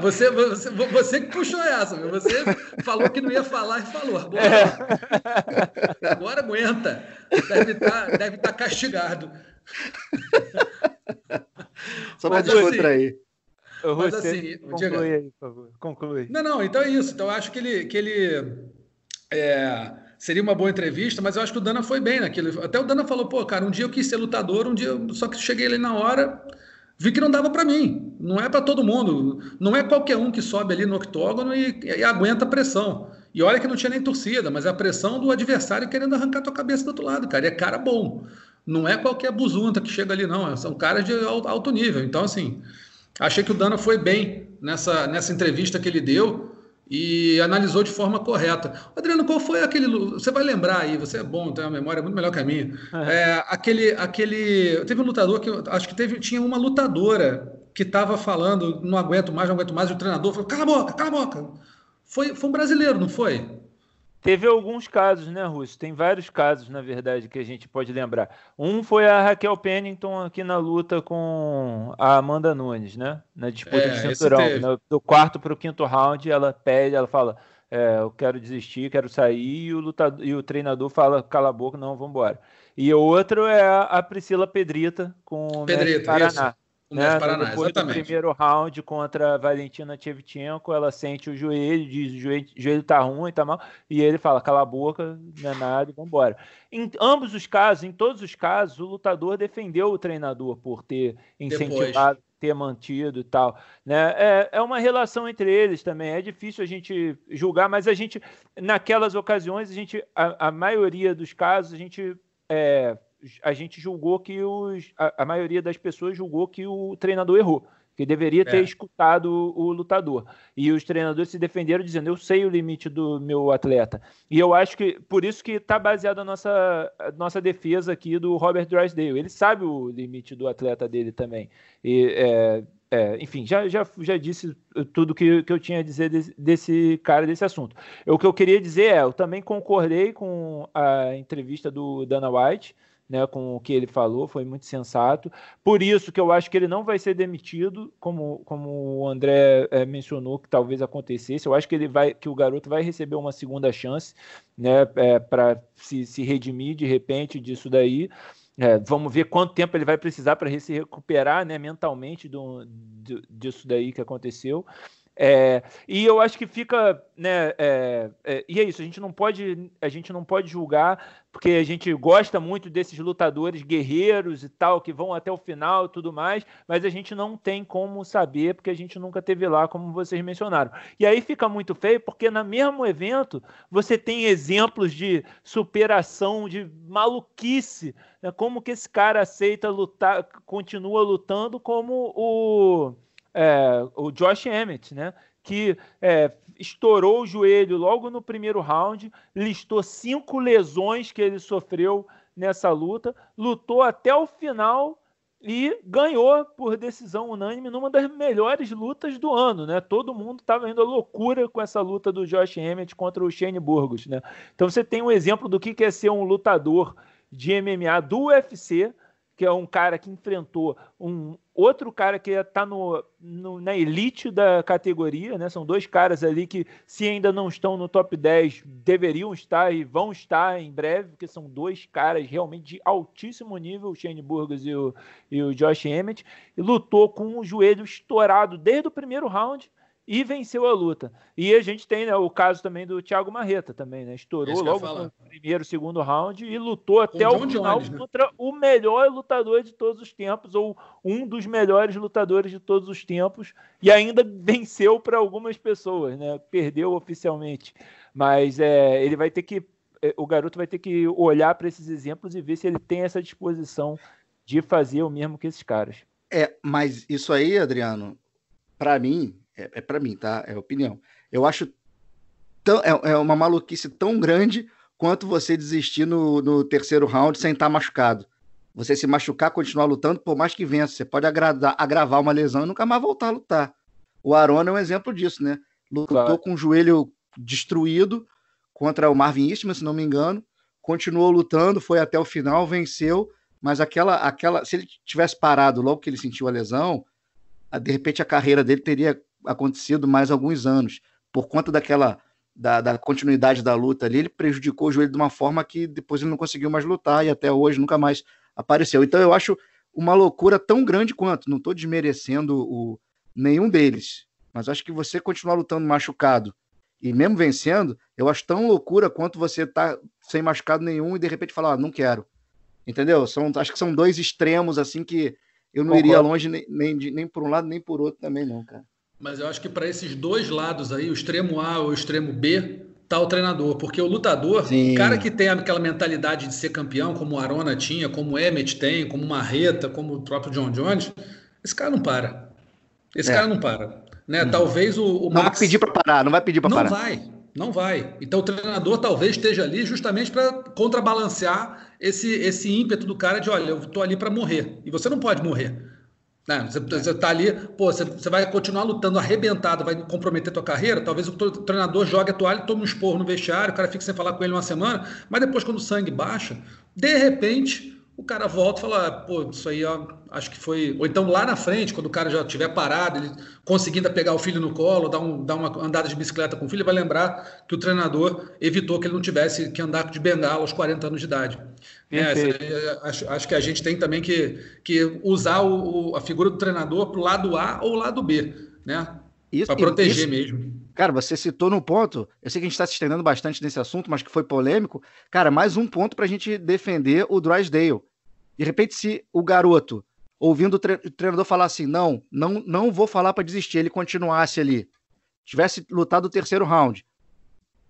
S3: você, você, você que puxou essa, meu. você falou que não ia falar e falou. Agora, <laughs> é. agora aguenta. Deve estar tá, deve tá castigado. <laughs>
S5: Só para descontrair.
S4: Assim, mas assim, conclui aí, por favor. Conclui.
S3: Não, não, então é isso. Então eu acho que ele, que ele é, seria uma boa entrevista, mas eu acho que o Dana foi bem naquilo. Até o Dana falou, pô, cara, um dia eu quis ser lutador, um dia, só que cheguei ali na hora, vi que não dava para mim. Não é para todo mundo. Não é qualquer um que sobe ali no octógono e, e, aguenta a pressão. E olha que não tinha nem torcida, mas é a pressão do adversário querendo arrancar tua cabeça do outro lado, cara. E é cara bom. Não é qualquer buzunta que chega ali, não. São caras de alto nível. Então, assim, achei que o Dana foi bem nessa, nessa entrevista que ele deu e analisou de forma correta. Adriano, qual foi aquele. Você vai lembrar aí, você é bom, tem uma memória muito melhor que a minha. É, aquele, aquele. Teve um lutador que. Acho que teve, tinha uma lutadora que estava falando, não aguento mais, não aguento mais, e o treinador falou: cala a boca, cala a boca. Foi, foi um brasileiro, não foi?
S4: Teve alguns casos, né, Russo? Tem vários casos, na verdade, que a gente pode lembrar. Um foi a Raquel Pennington aqui na luta com a Amanda Nunes, né? Na disputa é, de cinturão. No, do quarto para o quinto round, ela pede, ela fala: é, Eu quero desistir, quero sair, e o, lutador, e o treinador fala: Cala a boca, não, vamos embora. E o outro é a, Priscila Pedrita com o
S3: Pedrita, Paraná. Isso.
S4: Né? Paraná, Depois exatamente. do primeiro round contra a Valentina Tchevchenko, ela sente o joelho, diz o joelho, o joelho tá ruim, tá mal, e ele fala, cala a boca, não é nada, vambora. Em ambos os casos, em todos os casos, o lutador defendeu o treinador por ter incentivado, Depois. ter mantido e tal. Né? É, é uma relação entre eles também, é difícil a gente julgar, mas a gente, naquelas ocasiões, a gente, a, a maioria dos casos, a gente é, a gente julgou que os, a, a, maioria das pessoas julgou que o treinador errou, que deveria ter é. escutado o, o, lutador. E os treinadores se defenderam dizendo: eu sei o limite do meu atleta. E eu acho que por isso que está baseada a nossa, a nossa defesa aqui do Robert Drysdale. Ele sabe o limite do atleta dele também. E, é, é, enfim, já, já, já disse tudo que, que eu tinha a dizer desse, desse, cara, desse assunto. O que eu queria dizer é, eu também concordei com a entrevista do Dana White, né, com o que ele falou, foi muito sensato. Por isso que eu acho que ele não vai ser demitido, como, como o André é, mencionou que talvez acontecesse. Eu acho que ele vai, que o garoto vai receber uma segunda chance, né, é, para se, se redimir de repente disso daí. É, vamos ver quanto tempo ele vai precisar para se recuperar né, mentalmente do, do, disso daí que aconteceu. É, e eu acho que fica, né? É, é, e é isso. A gente não pode, a gente não pode julgar porque a gente gosta muito desses lutadores guerreiros e tal que vão até o final e tudo mais, mas a gente não tem como saber porque a gente nunca teve lá, como vocês mencionaram. E aí fica muito feio porque no mesmo evento você tem exemplos de superação, de maluquice, né, como que esse cara aceita lutar, continua lutando como o é, o Josh Emmett, né? Que é, estourou o joelho logo no primeiro round, listou cinco lesões que ele sofreu nessa luta, lutou até o final e ganhou por decisão unânime numa das melhores lutas do ano, né? Todo mundo estava indo à loucura com essa luta do Josh Emmett contra o Shane Burgos, né? Então você tem um exemplo do que é ser um lutador de MMA do UFC, que é um cara que enfrentou um outro cara que está na elite da categoria, né? São dois caras ali que, se ainda não estão no top 10, deveriam estar e vão estar em breve, porque são dois caras realmente de altíssimo nível, o Shane Burgos e o, e o Josh Emmett, e lutou com o joelho estourado desde o primeiro round e venceu a luta. E a gente tem né, o caso também do Thiago Marreta também, né? Estourou logo no primeiro, segundo round e lutou até o final Jones, né? contra o melhor lutador de todos os tempos, ou um dos melhores lutadores de todos os tempos, e ainda <laughs> venceu para algumas pessoas, né? Perdeu oficialmente. Mas é, ele vai ter que. É, o garoto vai ter que olhar para esses exemplos e ver se ele tem essa disposição de fazer o mesmo que esses caras.
S5: É, mas isso aí, Adriano, para mim, é, é para mim, tá? É opinião. Eu acho tão, é, é, uma maluquice tão grande quanto você desistir no, no terceiro round sem estar tá machucado. Você se machucar, continuar lutando, por mais que vença, você pode agradar, agravar uma lesão e nunca mais voltar a lutar. O Arona é um exemplo disso, né? Lutou claro. com o joelho destruído contra o Marvin Eastman, se não me engano, continuou lutando, foi até o final, venceu, mas aquela, aquela, se ele tivesse parado logo que ele sentiu a lesão, de repente a carreira dele teria acontecido mais alguns anos. Por conta daquela da, da, continuidade da luta ali, ele prejudicou o joelho de uma forma que depois ele não conseguiu mais lutar e até hoje nunca mais apareceu. Então eu acho uma loucura tão grande quanto. Não estou desmerecendo o, nenhum deles, mas acho que você continuar lutando machucado e mesmo vencendo, eu acho tão loucura quanto você tá sem machucado nenhum e de repente falar, ah, não quero. Entendeu? São, acho que são dois extremos assim que eu não Concordo. iria longe nem, nem, nem por um lado nem por outro também, não, cara.
S3: Mas eu acho que para esses dois lados aí, o extremo A ou o extremo B, tá o treinador. Porque o lutador, Sim. o cara que tem aquela mentalidade de ser campeão, como o Arona tinha, como o Emmett tem, como o Marreta, como o próprio John Jones, esse cara não para. Esse é. cara não para. Né? Uhum. Talvez o, o
S5: Não Max... vai pedir para parar, não vai pedir para parar.
S3: Não vai, não vai. Então o treinador talvez esteja ali justamente para contrabalancear esse, esse ímpeto do cara de, olha, eu tô ali para morrer. E você não pode morrer. Né? Você, você tá ali, pô, você, você, vai continuar lutando arrebentado, vai comprometer tua carreira. Talvez o treinador jogue a toalha, tome um esporro no vestiário, o cara fique sem falar com ele uma semana, mas depois, quando o sangue baixa, de repente o cara volta e fala, pô, isso aí, ó, acho que foi. Ou então lá na frente, quando o cara já estiver parado, ele conseguindo pegar o filho no colo, dar, um, dar uma andada de bicicleta com o filho, ele vai lembrar que o treinador evitou que ele não tivesse que andar de bengala aos 40 anos de idade. É, é, acho, acho, que a gente tem também que, que usar o, o, a figura do treinador para o lado A ou lado B, né? Para proteger isso, mesmo.
S5: Cara, você citou no ponto, eu sei que a gente está se estendendo bastante nesse assunto, mas que foi polêmico. Cara, mais um ponto para a gente defender o Drysdale. De repente, se o garoto, ouvindo o, tre o treinador falar assim, não, não, não vou falar para desistir, ele continuasse ali, tivesse lutado o terceiro round,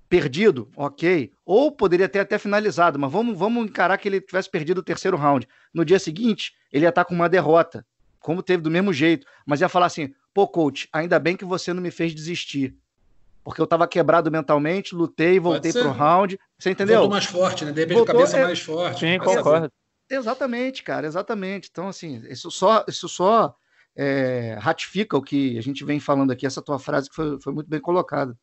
S5: perdido, ok. Ou poderia ter até finalizado, mas vamos, vamos encarar que ele tivesse perdido o terceiro round. No dia seguinte, ele ia estar com uma derrota, como teve do mesmo jeito, mas ia falar assim: pô, coach, ainda bem que você não me fez desistir. Porque eu estava quebrado mentalmente, lutei, voltei pro round. Você entendeu?
S3: Voltou mais forte, né? De repente Voltou, cabeça é... mais forte.
S4: Sim, concordo.
S5: Exatamente, cara, exatamente. Então, assim, isso só, isso só é, ratifica o que a gente vem falando aqui, essa tua frase que foi, foi muito bem colocada.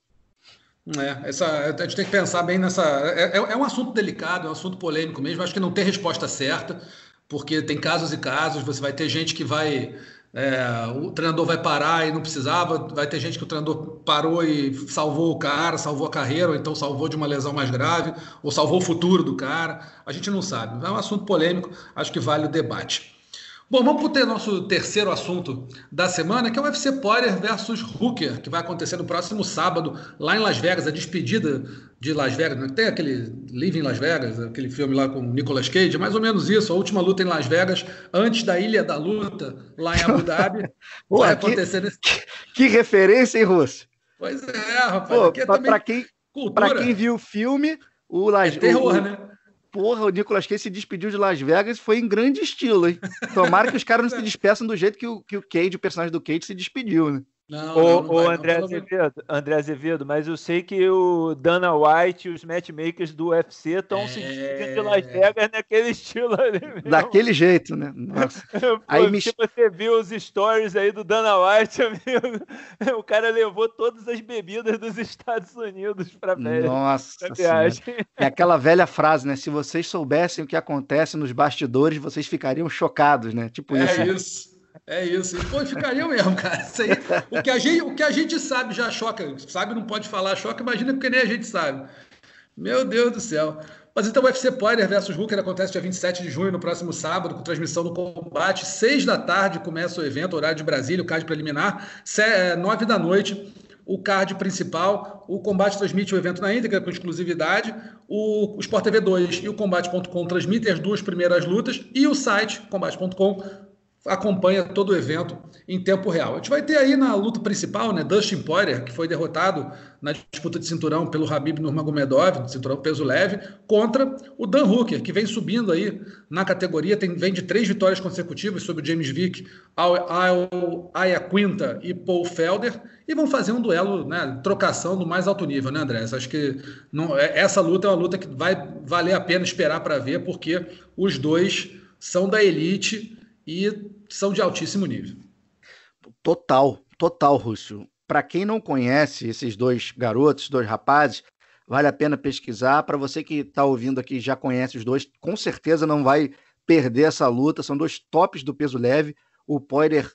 S3: É, essa, a gente tem que pensar bem nessa. É, é, é, um assunto delicado, é um assunto polêmico mesmo. Acho que não tem resposta certa, porque tem casos e casos. Você vai ter gente que vai é, o treinador vai parar e não precisava, vai ter gente que o treinador parou e salvou o cara, salvou a carreira, ou então salvou de uma lesão mais grave, ou salvou o futuro do cara. A gente não sabe. É um assunto polêmico, acho que vale o debate. Bom, vamos para o nosso terceiro assunto da semana, que é o UFC Poirier versus Hooker, que vai acontecer no próximo sábado, lá em Las Vegas, a despedida de Las Vegas. Né? Tem aquele Living Las Vegas, aquele filme lá com Nicolas Cage, mais ou menos isso, a última luta em Las Vegas, antes da Ilha da Luta, lá em Abu Dhabi. <laughs>
S5: vai acontecer que, nesse... que referência, hein, Russo?
S3: Pois é, rapaz.
S5: Para quem, quem viu o filme, o Las
S3: é terror, o, né?
S5: Porra, o Nicolas Cage se despediu de Las Vegas foi em grande estilo, hein? Tomara que os caras não se <laughs> despeçam do jeito que o, que o Cage, o personagem do Cage, se despediu, né?
S4: Não, ô, não, não André, não, Azevedo, André Azevedo, mas eu sei que o Dana White e os matchmakers do UFC estão é... se despedindo de Las Vegas naquele <laughs> estilo ali mesmo.
S5: Daquele jeito, né? Nossa. <laughs>
S4: Pô, aí me... você viu os stories aí do Dana White, <laughs> amigo, o cara levou todas as bebidas dos Estados Unidos para
S5: Nossa pra viagem. É aquela velha frase, né? Se vocês soubessem o que acontece nos bastidores, vocês ficariam chocados, né? Tipo
S3: é isso. É isso. É isso. E, pô, ficaria mesmo, cara. Aí, o, que a gente, o que a gente sabe já choca. Sabe, não pode falar choca, imagina porque nem a gente sabe. Meu Deus do céu. Mas então o UFC Poirier versus Hooker acontece dia 27 de junho, no próximo sábado, com transmissão do combate. Seis da tarde começa o evento, horário de Brasília, o card preliminar. É, nove da noite, o card principal. O combate transmite o evento na íntegra, com exclusividade. O, o Sport TV 2 e o Combate.com transmitem as duas primeiras lutas. E o site, combate.com, acompanha todo o evento em tempo real. A gente vai ter aí na luta principal, né, Dustin Poirier, que foi derrotado na disputa de cinturão pelo Habib Nurmagomedov, cinturão peso leve, contra o Dan Hooker, que vem subindo aí na categoria, tem, vem de três vitórias consecutivas sobre James Vick, Aya Quinta e Paul Felder, e vão fazer um duelo, né, trocação do mais alto nível, né, André? Acho que não, é, essa luta é uma luta que vai valer a pena esperar para ver, porque os dois são da elite e são de altíssimo nível.
S5: Total, total, Rússio. Para quem não conhece esses dois garotos, dois rapazes, vale a pena pesquisar. Para você que está ouvindo aqui já conhece os dois, com certeza não vai perder essa luta. São dois tops do peso leve. O Poirier,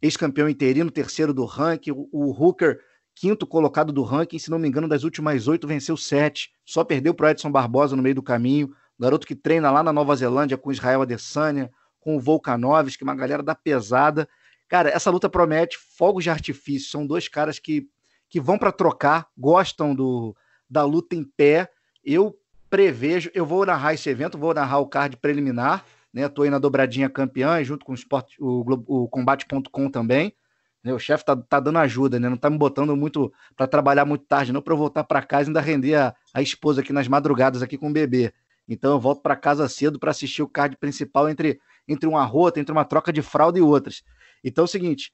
S5: ex-campeão interino, terceiro do ranking. O Hooker, quinto colocado do ranking. Se não me engano, das últimas oito, venceu sete. Só perdeu para Edson Barbosa no meio do caminho. Garoto que treina lá na Nova Zelândia com Israel Adesanya com o Volkanovski, uma galera da pesada. Cara, essa luta promete fogos de artifício. São dois caras que, que vão para trocar, gostam do, da luta em pé. Eu prevejo, eu vou narrar esse evento, vou narrar o card preliminar, né? Tô aí na dobradinha campeã, junto com o, Sport, o, o combate.com também. Né? O chefe tá, tá dando ajuda, né? Não tá me botando muito para trabalhar muito tarde, não para eu voltar para casa e ainda render a, a esposa aqui nas madrugadas aqui com o bebê. Então eu volto para casa cedo para assistir o card principal entre entre uma rota, entre uma troca de fralda e outras. Então é o seguinte: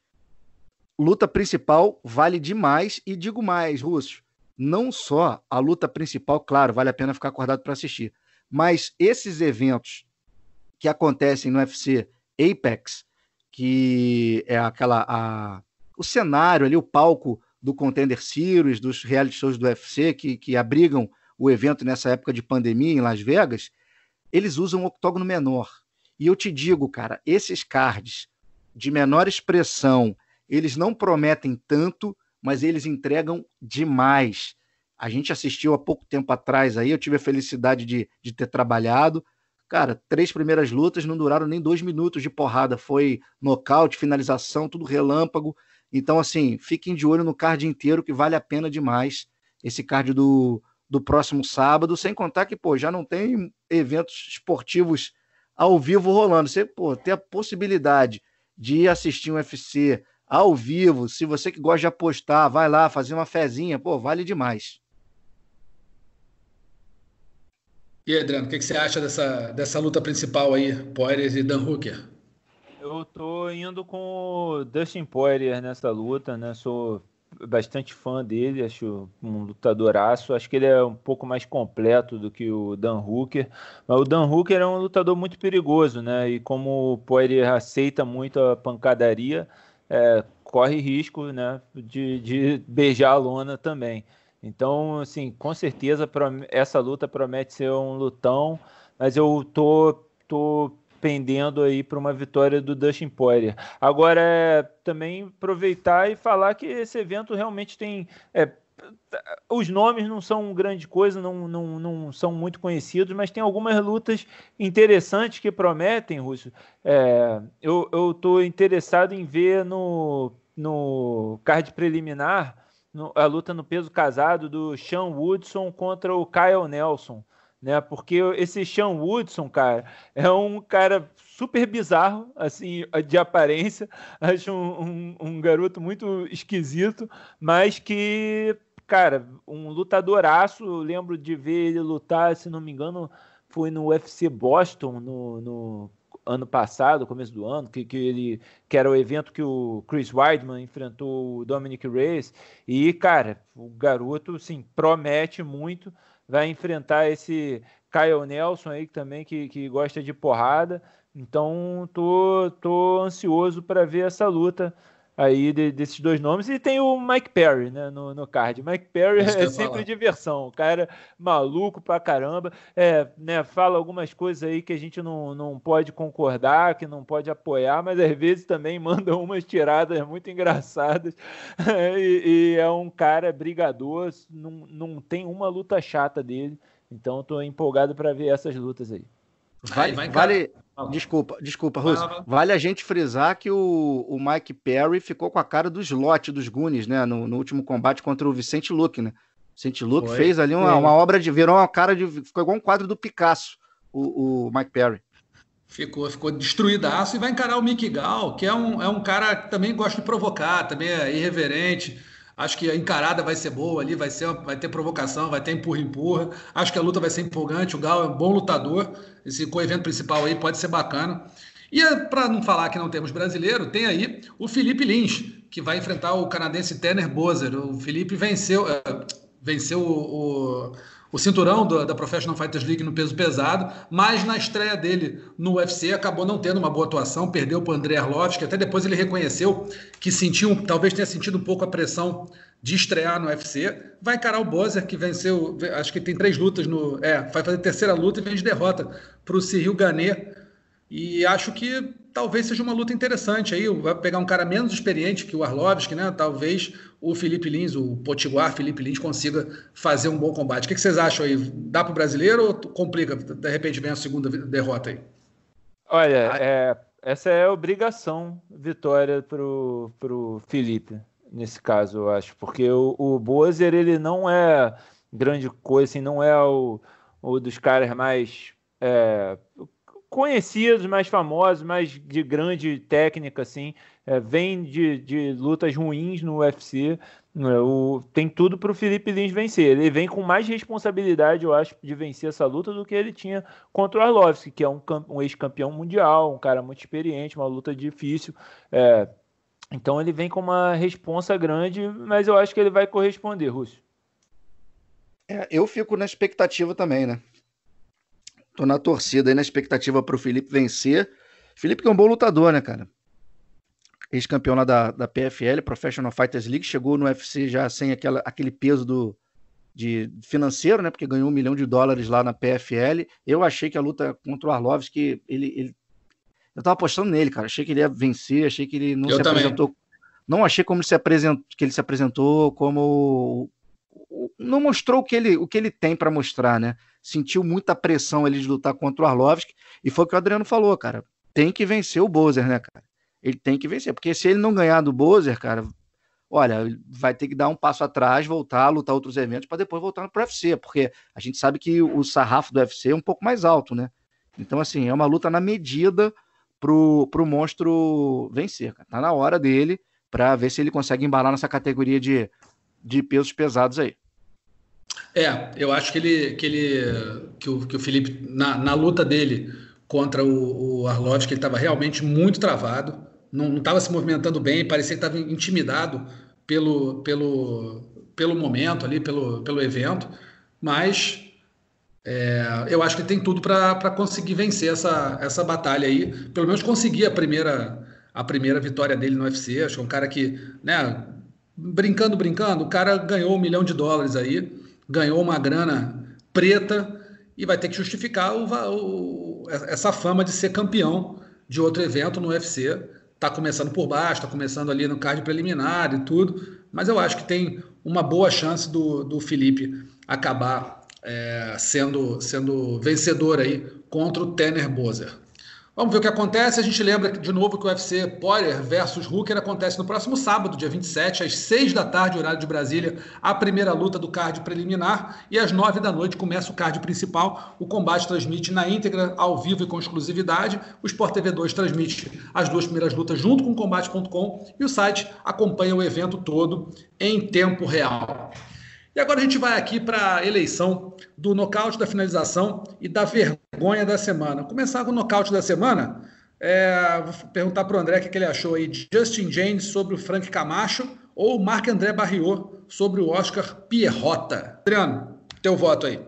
S5: luta principal vale demais, e digo mais, Russo, não só a luta principal, claro, vale a pena ficar acordado para assistir, mas esses eventos que acontecem no UFC Apex, que é aquela a, o cenário ali, o palco do Contender Series, dos reality shows do UFC que, que abrigam o evento nessa época de pandemia em Las Vegas, eles usam um octógono menor. E eu te digo, cara, esses cards de menor expressão, eles não prometem tanto, mas eles entregam demais. A gente assistiu há pouco tempo atrás aí, eu tive a felicidade de, de ter trabalhado. Cara, três primeiras lutas não duraram nem dois minutos de porrada. Foi nocaute, finalização, tudo relâmpago. Então, assim, fiquem de olho no card inteiro, que vale a pena demais. Esse card do, do próximo sábado, sem contar que, pô, já não tem eventos esportivos ao vivo rolando. Você pô, ter a possibilidade de assistir um UFC ao vivo, se você que gosta de apostar, vai lá fazer uma fezinha, pô, vale demais.
S3: E aí, Adriano, o que, que, você acha dessa, dessa luta principal aí, Poirier e Dan Hooker?
S4: Eu tô indo com o Dustin Poirier nessa luta, né? Sou bastante fã dele, acho um lutadoraço. Acho que ele é um pouco mais completo do que o Dan Hooker. Mas o Dan Hooker é um lutador muito perigoso, né? E como o Poirier aceita muito a pancadaria, é, corre risco né, de, de beijar a lona também. Então, assim, com certeza essa luta promete ser um lutão, mas eu tô, tô pendendo aí para uma vitória do Dustin Poirier. Agora, é, também aproveitar e falar que esse evento realmente tem é, os nomes não são grande coisa, não, não, não são muito conhecidos, mas tem algumas lutas interessantes que prometem, Russo. É, eu estou interessado em ver no, no card preliminar no, a luta no peso casado do Sean Woodson contra o Kyle Nelson. Né, porque esse Sean Woodson, cara, é um cara super bizarro, assim, de aparência. <laughs> Acho um, um, um garoto muito esquisito, mas que cara, um lutadoraço. Eu lembro de ver ele lutar, se não me engano, foi no UFC Boston no, no ano passado, começo do ano, que, que ele que era o evento que o Chris Weidman enfrentou o Dominic Reyes. E, cara, o garoto, sim, promete muito. Vai enfrentar esse Kyle Nelson aí também que, que gosta de porrada. Então, tô, tô ansioso para ver essa luta aí de, desses dois nomes. E tem o Mike Perry né, no, no card. Mike Perry é sempre falar. diversão. O cara maluco pra caramba. É, né, fala algumas coisas aí que a gente não, não pode concordar, que não pode apoiar, mas às vezes também <laughs> manda umas tiradas muito engraçadas. <laughs> e, e, é um cara brigador, não, não tem uma luta chata dele. Então estou empolgado para ver essas lutas aí.
S5: Vale, vai, vale, desculpa, desculpa, Russo. Vale a gente frisar que o, o Mike Perry ficou com a cara do slot dos Goonies, né? No, no último combate contra o Vicente Luke, né? Vicente Luke fez ali uma, uma, obra de. Virou uma cara de. Ficou igual um quadro do Picasso, o, o Mike Perry.
S3: Ficou, ficou destruidaço e vai encarar o Mick Gal, que é um, é um cara que também gosta de provocar, também é irreverente. Acho que a encarada vai ser boa ali, vai, ser, vai ter provocação, vai ter empurra-empurra. Acho que a luta vai ser empolgante. O Gal é um bom lutador. Esse co-evento principal aí pode ser bacana. E é, para não falar que não temos brasileiro, tem aí o Felipe Lins, que vai enfrentar o canadense Tanner Bozer. O Felipe venceu, é, venceu o o cinturão do, da Professional Fighters League no peso pesado, mas na estreia dele no UFC acabou não tendo uma boa atuação, perdeu para o André Arlovski, até depois ele reconheceu que sentiu, talvez tenha sentido um pouco a pressão de estrear no UFC. Vai encarar o Bozer, que venceu, acho que tem três lutas no. É, vai fazer terceira luta e vem de derrota para o Cyril Ganet. E acho que talvez seja uma luta interessante aí. Vai pegar um cara menos experiente que o Arlovski, né? Talvez o Felipe Lins, o Potiguar Felipe Lins, consiga fazer um bom combate. O que vocês acham aí? Dá para o brasileiro ou complica? De repente vem a segunda derrota aí?
S4: Olha, é, essa é a obrigação vitória para o Felipe, nesse caso, eu acho. Porque o, o Bozer, ele não é grande coisa, assim, não é o, o dos caras mais. É, conhecidos, mais famosos, mais de grande técnica, assim, é, vem de, de lutas ruins no UFC. Né, o, tem tudo para o Felipe Lins vencer. Ele vem com mais responsabilidade, eu acho, de vencer essa luta do que ele tinha contra o Arlovski, que é um, um ex-campeão mundial, um cara muito experiente, uma luta difícil. É, então ele vem com uma responsa grande, mas eu acho que ele vai corresponder, Rússio.
S5: É, eu fico na expectativa também, né? Tô na torcida aí, na expectativa pro Felipe vencer. Felipe que é um bom lutador, né, cara? Ex-campeão lá da, da PFL, Professional Fighters League, chegou no UFC já sem aquela, aquele peso do, de financeiro, né? Porque ganhou um milhão de dólares lá na PFL. Eu achei que a luta contra o Arlovski, ele, ele eu tava apostando nele, cara. Achei que ele ia vencer, achei que ele não eu se também. apresentou. Não achei como ele se apresentou, que ele se apresentou como não mostrou o que ele, o que ele tem para mostrar, né? sentiu muita pressão ali de lutar contra o Arlovski, e foi o que o Adriano falou, cara. Tem que vencer o Bozer, né, cara? Ele tem que vencer, porque se ele não ganhar do Bozer, cara, olha, vai ter que dar um passo atrás, voltar, lutar outros eventos para depois voltar no UFC, porque a gente sabe que o sarrafo do UFC é um pouco mais alto, né? Então, assim, é uma luta na medida pro, pro monstro vencer, cara. Tá na hora dele para ver se ele consegue embalar nessa categoria de, de pesos pesados aí.
S3: É, eu acho que ele que ele que o, que o Felipe na, na luta dele contra o, o Arlovski ele estava realmente muito travado, não estava se movimentando bem, parecia que estava intimidado pelo, pelo, pelo momento ali, pelo, pelo evento, mas é, eu acho que tem tudo para conseguir vencer essa, essa batalha aí, pelo menos conseguir a primeira a primeira vitória dele no UFC. Acho que é um cara que, né, brincando, brincando, o cara ganhou um milhão de dólares aí ganhou uma grana preta e vai ter que justificar o, o, essa fama de ser campeão de outro evento no UFC. Está começando por baixo, está começando ali no card preliminar e tudo, mas eu acho que tem uma boa chance do, do Felipe acabar é, sendo, sendo vencedor aí contra o Tanner Bozer. Vamos ver o que acontece. A gente lembra de novo que o UFC Poirier versus Hooker acontece no próximo sábado, dia 27, às 6 da tarde, horário de Brasília, a primeira luta do card preliminar. E às 9 da noite começa o card principal. O combate transmite na íntegra, ao vivo e com exclusividade. O Sport TV 2 transmite as duas primeiras lutas junto com o combate.com e o site acompanha o evento todo em tempo real. E agora a gente vai aqui para a eleição do nocaute da finalização e da vergonha da semana. Começar com o nocaute da semana. É, vou perguntar para o André o que ele achou aí de Justin James sobre o Frank Camacho ou Marc André Barriot sobre o Oscar Pierrota. Adriano, teu voto aí.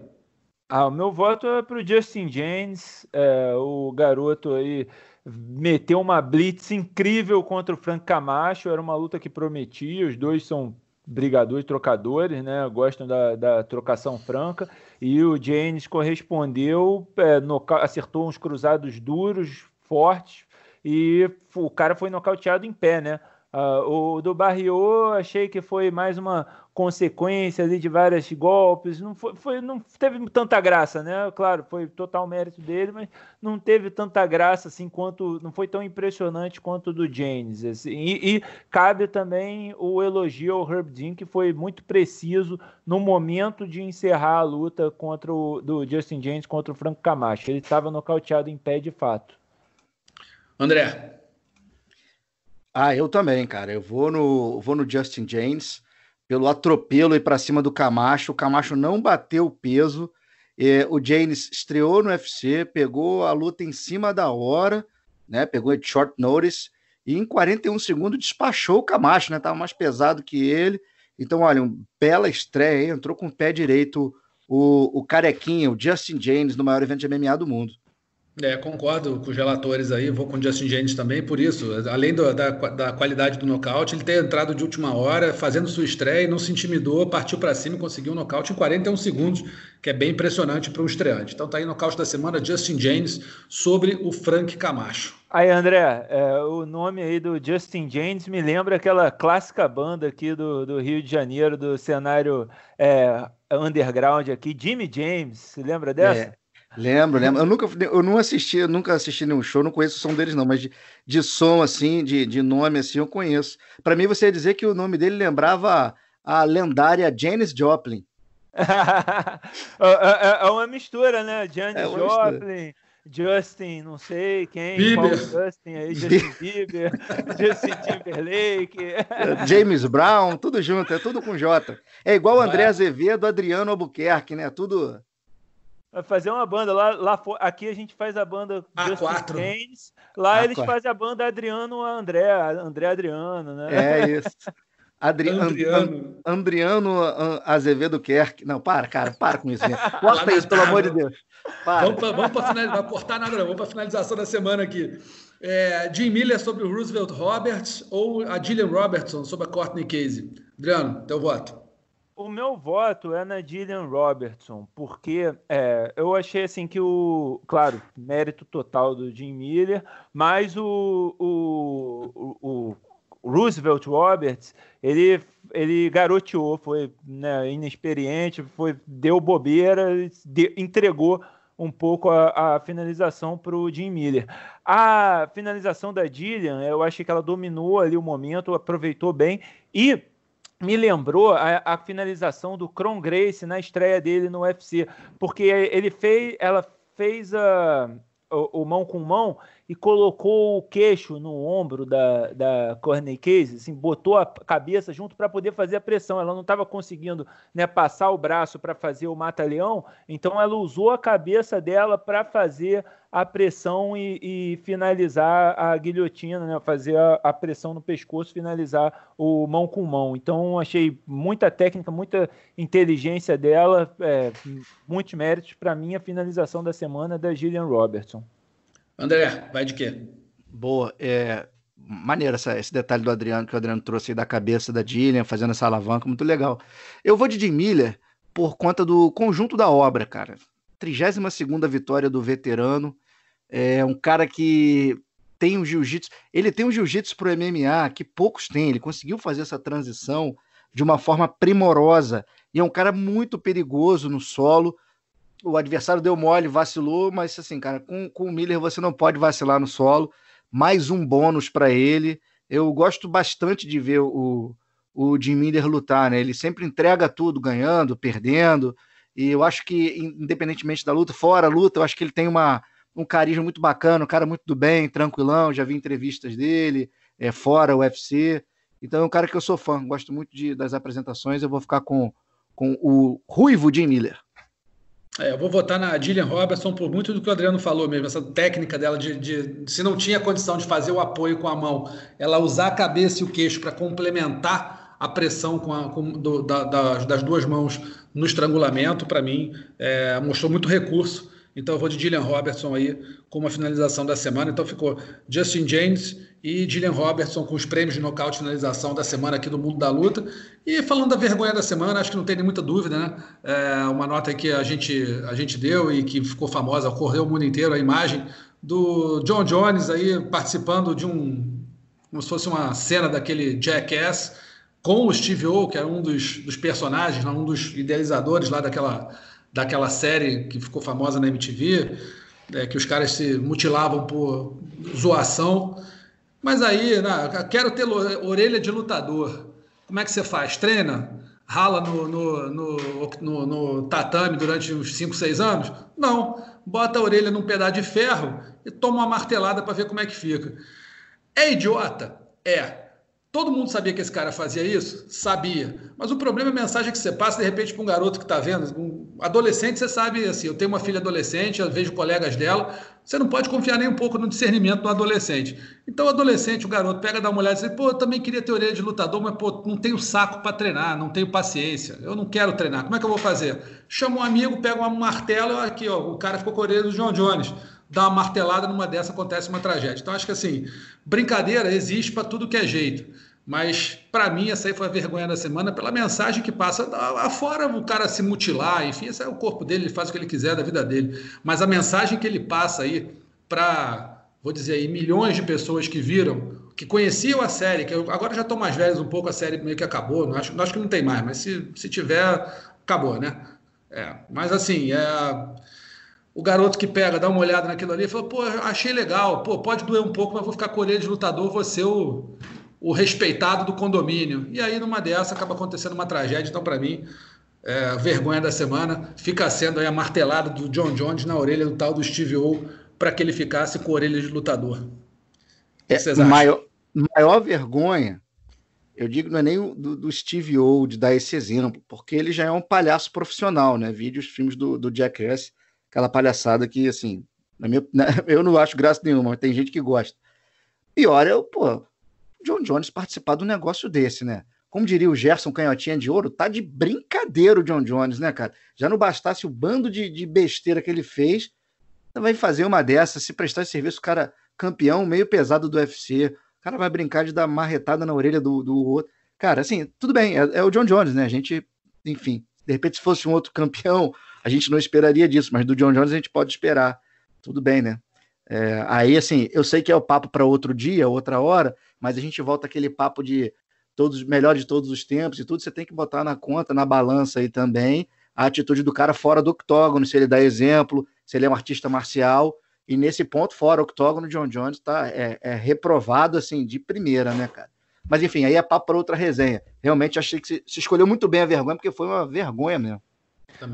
S4: Ah, o meu voto é para o Justin James, é, o garoto aí meteu uma blitz incrível contra o Frank Camacho, era uma luta que prometia, os dois são brigadores, trocadores, né? Gostam da, da trocação franca. E o James correspondeu, é, acertou uns cruzados duros, fortes, e o cara foi nocauteado em pé, né? Uh, o do Barriot achei que foi mais uma consequência ali de vários golpes. Não, foi, foi, não teve tanta graça, né? Claro, foi total mérito dele, mas não teve tanta graça assim quanto. Não foi tão impressionante quanto o do James. Assim, e, e, cabe também o elogio ao Herb Dean, que foi muito preciso no momento de encerrar a luta contra o do Justin James contra o Franco Camacho. Ele estava nocauteado em pé de fato.
S3: André,
S5: ah, eu também, cara. Eu vou no, vou no Justin James pelo atropelo e para cima do Camacho. O Camacho não bateu o peso. É, o James estreou no UFC, pegou a luta em cima da hora, né? Pegou de short notice e em 41 segundos despachou o Camacho, né? Tava mais pesado que ele. Então, olha, uma bela estreia, hein? entrou com o pé direito o, o carequinha, o Justin James, no maior evento de MMA do mundo.
S3: É, concordo com os relatores aí, vou com o Justin James também, por isso, além do, da, da qualidade do nocaute, ele ter entrado de última hora, fazendo sua estreia, não se intimidou, partiu para cima e conseguiu um nocaute em 41 segundos, que é bem impressionante para um estreante. Então tá aí nocaute da semana, Justin James sobre o Frank Camacho.
S4: Aí, André, é, o nome aí do Justin James me lembra aquela clássica banda aqui do, do Rio de Janeiro, do cenário é, underground aqui, Jimmy James, se lembra dessa?
S5: É. Lembro, lembro. Eu nunca, eu não assisti, eu nunca assisti nenhum show, não conheço o som deles, não, mas de, de som, assim, de, de nome, assim, eu conheço. Para mim, você ia dizer que o nome dele lembrava a, lendária Janis Joplin. <laughs>
S4: É, é, é, uma mistura, né? Janis é Joplin. Justin, não sei quem,
S3: Bieber.
S4: Justin aí, Justin Bieber, <laughs> Justin Timberlake.
S5: James Brown, tudo junto, é tudo com J. É igual o André Azevedo, Adriano Albuquerque, né? Tudo
S4: Vai fazer uma banda lá, lá aqui a gente faz a banda
S3: A4.
S4: Games, lá A4. eles fazem a banda Adriano André, André Adriano, né?
S5: É isso. Adri Andriano. Andriano Azevedo Kerk. Não, para, cara, para com isso. <laughs> Corta isso, pelo amor de Deus.
S3: Para. Vamos para vamos finalizar, vai cortar nada, vamos para a finalização da semana aqui. É, Jim Miller sobre o Roosevelt Roberts ou a Gillian Robertson sobre a Courtney Casey? Adriano, teu voto.
S4: O meu voto é na Gillian Robertson, porque é, eu achei assim que o, claro, mérito total do Jim Miller, mas o, o, o, o Roosevelt Roberts, ele, ele garoteou, foi né, inexperiente, foi, deu bobeira, de, entregou um pouco a, a finalização para o Jim Miller. A finalização da Gillian, eu achei que ela dominou ali o momento, aproveitou bem e me lembrou a, a, finalização do Kron Grace na estreia dele no UFC, porque ele fez, ela fez a, o, o mão com mão e colocou o queixo no ombro da, da Corney Case, assim, botou a cabeça junto para poder fazer a pressão. Ela não estava conseguindo né, passar o braço para fazer o mata-leão, então ela usou a cabeça dela para fazer a pressão e, e, finalizar a guilhotina, né, fazer a, a, pressão no pescoço, finalizar o mão com mão. Então achei muita técnica, muita inteligência dela, é, muitos méritos para mim a finalização da semana da Gillian Robertson.
S3: André, vai de quê?
S5: Boa, é maneiro essa, esse detalhe do Adriano, que o Adriano trouxe aí da cabeça da Dillian, fazendo essa alavanca, muito legal. Eu vou de Jim Miller por conta do conjunto da obra, cara. 32 vitória do veterano, É um cara que tem um jiu-jitsu. Ele tem um jiu-jitsu pro MMA que poucos têm. Ele conseguiu fazer essa transição de uma forma primorosa. E é um cara muito perigoso no solo. O adversário deu mole, vacilou, mas assim, cara, com, com o Miller você não pode vacilar no solo. Mais um bônus para ele. Eu gosto bastante de ver o, o Jim Miller lutar, né? Ele sempre entrega tudo, ganhando, perdendo. E eu acho que, independentemente da luta, fora a luta, eu acho que ele tem uma, um carisma muito bacana, um cara muito do bem, tranquilão, já vi entrevistas dele, é, fora o UFC. Então é um cara que eu sou fã, gosto muito de, das apresentações. Eu vou ficar com, com o ruivo Jim Miller.
S3: É, eu vou votar na Gillian Robertson por muito do que o Adriano falou mesmo, essa técnica dela de, de, se não tinha condição de fazer o apoio com a mão, ela usar a cabeça e o queixo para complementar a pressão com a, com, do, da, das, das, duas mãos no estrangulamento, para mim, é, mostrou muito recurso então eu vou de Gillian Robertson aí como a finalização da semana. Então ficou Justin James e Gillian Robertson com os prêmios de nocaute finalização da semana aqui do Mundo da Luta. E falando da vergonha da semana, acho que não tem muita dúvida, né? É uma nota que a gente, a gente deu e que ficou famosa, correu o mundo inteiro a imagem do John Jones aí participando de um como se fosse uma cena daquele Jackass com o Steve O, que era um dos, dos personagens, um dos idealizadores lá daquela daquela série que ficou famosa na MTV, é, que os caras se mutilavam por zoação. Mas aí, né, quero ter orelha de lutador. Como é que você faz? Treina? Rala no, no, no, no, no tatame durante uns 5, 6 anos? Não. Bota a orelha num pedaço de ferro e toma uma martelada para ver como é que fica. É idiota? É. Todo mundo sabia que esse cara fazia isso? Sabia. Mas o problema é a mensagem que você passa, de repente, para um garoto que está vendo. Um adolescente, você sabe, assim, eu tenho uma filha adolescente, eu vejo colegas dela. Você não pode confiar nem um pouco no discernimento do adolescente. Então, o adolescente, o garoto, pega, dá uma olhada e diz: pô, eu também queria ter orelha de lutador, mas, pô, não tenho saco para treinar, não tenho paciência, eu não quero treinar. Como é que eu vou fazer? Chama um amigo, pega uma martelo, aqui, ó, o cara ficou com a orelha do John Jones dá uma martelada numa dessa acontece uma tragédia. Então acho que assim, brincadeira existe para tudo que é jeito. Mas, para mim, essa aí foi a vergonha da semana pela mensagem que passa. Afora o cara se mutilar, enfim, esse é o corpo dele, ele faz o que ele quiser da vida dele. Mas a mensagem que ele passa aí para, vou dizer aí, milhões de pessoas que viram, que conheciam a série, que eu, agora já estão mais velhos um pouco, a série meio que acabou, não acho, não acho que não tem mais, mas se, se tiver, acabou, né? É, mas assim, é, o garoto que pega, dá uma olhada naquilo ali e fala, pô, achei legal, pô, pode doer um pouco, mas vou ficar com de lutador, vou ser o o respeitado do condomínio. E aí, numa dessa, acaba acontecendo uma tragédia. Então, para mim, é, vergonha da semana fica sendo aí a martelada do John Jones na orelha do tal do Steve O para que ele ficasse com a orelha de lutador.
S5: É, maior, maior vergonha, eu digo, não é nem do, do, Steve O de dar esse exemplo, porque ele já é um palhaço profissional, né? Vídeos, filmes do, do Jackass, aquela palhaçada que, assim, na minha, <laughs> na, eu não acho graça nenhuma, mas tem gente que gosta. Pior é o, pô, John Jones participar de um negócio desse, né? Como diria o Gerson Canhotinha de Ouro, tá de brincadeira o John Jones, né, cara? Já não bastasse o bando de, de besteira que ele fez, vai fazer uma dessa, se prestar serviço, cara campeão, meio pesado do UFC, o cara vai brincar de dar marretada na orelha do, do outro. Cara, assim, tudo bem, é, é o John Jones, né? A gente, enfim, de repente, se fosse um outro campeão, a gente não esperaria disso, mas do John Jones a gente pode esperar. Tudo bem, né? É, aí, assim, eu sei que é o papo para outro dia, outra hora, mas a gente volta aquele papo de todos melhor de todos os tempos e tudo, você tem que botar na conta, na balança aí também, a atitude do cara fora do octógono, se ele dá exemplo, se ele é um artista marcial, e nesse ponto, fora octógono, John Jones tá, é, é reprovado, assim, de primeira, né, cara? Mas enfim, aí é papo para outra resenha. Realmente achei que se, se escolheu muito bem a vergonha, porque foi uma vergonha mesmo.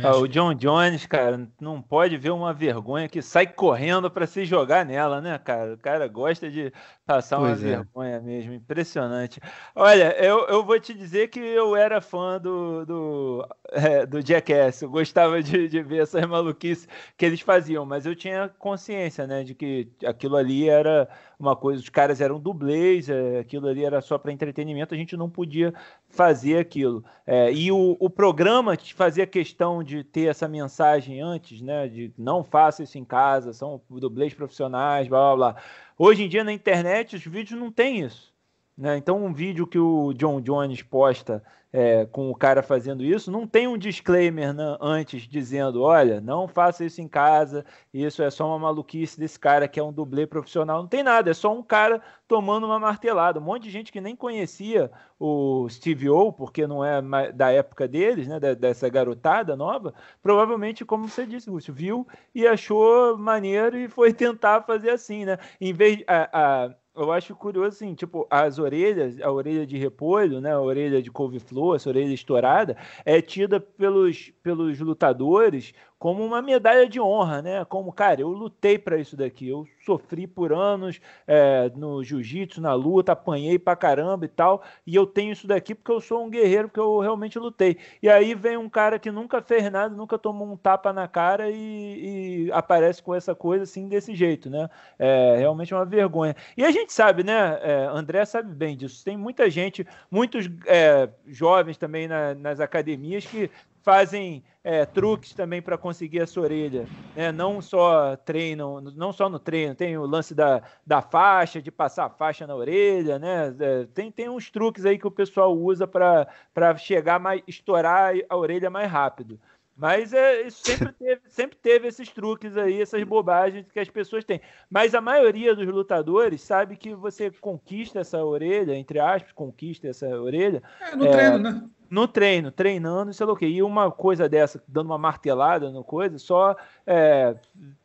S4: Ah, o John Jones, cara, não pode ver uma vergonha que sai correndo para se jogar nela, né, cara? O cara gosta de passar uma é. vergonha mesmo, impressionante. Olha, eu, eu vou te dizer que eu era fã do, do, <laughs> é, do Jackass, eu gostava de, de ver essas maluquices que eles faziam, mas eu tinha consciência, né, de que aquilo ali era uma coisa, os caras eram dublês, é, aquilo ali era só para entretenimento, a gente não podia fazer aquilo. É, e o, o programa fazia questão de ter essa mensagem antes, né? De não faça isso em casa, são dublês profissionais, blá blá blá. Hoje em dia na internet os vídeos não tem isso. Né? Então um vídeo que o John Jones posta é, com o cara fazendo isso, não tem um disclaimer né, antes dizendo: olha, não faça isso em casa, isso é só uma maluquice desse cara que é um dublê profissional. Não tem nada, é só um cara tomando uma martelada. Um monte de gente que nem conhecia o Steve O, porque não é da época deles, né, dessa garotada nova, provavelmente, como você disse, Lúcio, viu e achou maneiro e foi <laughs> tentar fazer assim, né? Em vez a, a eu acho curioso assim, tipo, as orelhas, a orelha de repolho, né, a orelha de couve-flor, essa orelha estourada, é tida pelos, pelos lutadores como uma medalha de honra, né? Como, cara, eu lutei para isso daqui, eu sofri por anos é, no jiu-jitsu, na luta, apanhei pra caramba e tal, e eu tenho isso daqui porque eu sou um guerreiro, porque eu realmente lutei. E aí vem um cara que nunca fez nada, nunca tomou um tapa na cara e, e aparece com essa coisa assim, desse jeito, né? É realmente uma vergonha. E a gente sabe, né? É, André sabe bem disso. Tem muita gente, muitos é, jovens também na, nas academias que fazem é, truques também para conseguir essa orelha. Né? Não só treinam, não só no treino, tem o lance da, da faixa, de passar a faixa na orelha, né? É, tem, tem uns truques aí que o pessoal usa para chegar mais, estourar a orelha mais rápido. Mas é, isso sempre <laughs> teve, sempre teve esses truques aí, essas bobagens que as pessoas têm. Mas a maioria dos lutadores sabe que você conquista essa orelha, entre aspas, conquista essa orelha.
S3: É, no é, treino, né?
S4: No treino, treinando, sei lá o quê. E uma coisa dessa, dando uma martelada no coisa, só é,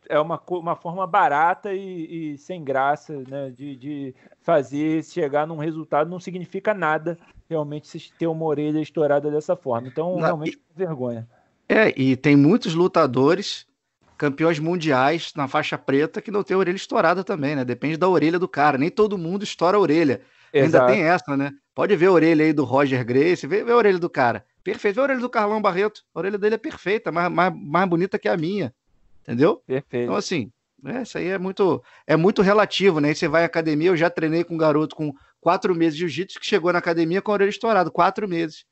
S4: é uma, uma forma barata e, e sem graça né, de, de fazer chegar num resultado, não significa nada realmente ter uma orelha estourada dessa forma. Então, não, realmente, e, vergonha.
S5: É, e tem muitos lutadores, campeões mundiais na faixa preta, que não tem orelha estourada também, né? Depende da orelha do cara. Nem todo mundo estoura a orelha. Exato. Ainda tem essa, né? Pode ver a orelha aí do Roger Grace, vê, vê a orelha do cara. Perfeito. Vê a orelha do Carlão Barreto. A orelha dele é perfeita, mais, mais, mais bonita que a minha. Entendeu?
S4: Perfeito.
S5: Então, assim, é, isso aí é muito, é muito relativo, né? você vai à academia, eu já treinei com um garoto com quatro meses de jiu-jitsu que chegou na academia com a orelha estourada, quatro meses.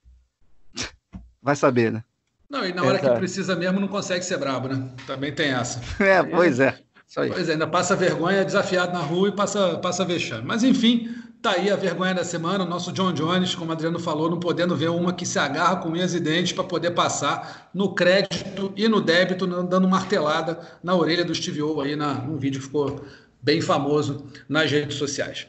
S5: <laughs> Vai saber, né?
S3: Não, e na hora Exato. que precisa mesmo não consegue ser brabo, né? Também tem essa. <laughs>
S5: É, pois é.
S3: Pois é, ainda passa vergonha desafiado na rua e passa, passa vexame. Mas enfim, Tá aí a vergonha da semana, o nosso John Jones, como o Adriano falou, não podendo ver uma que se agarra com unhas e dentes para poder passar no crédito e no débito, dando martelada na orelha do Steve O aí na, num vídeo que ficou bem famoso nas redes sociais.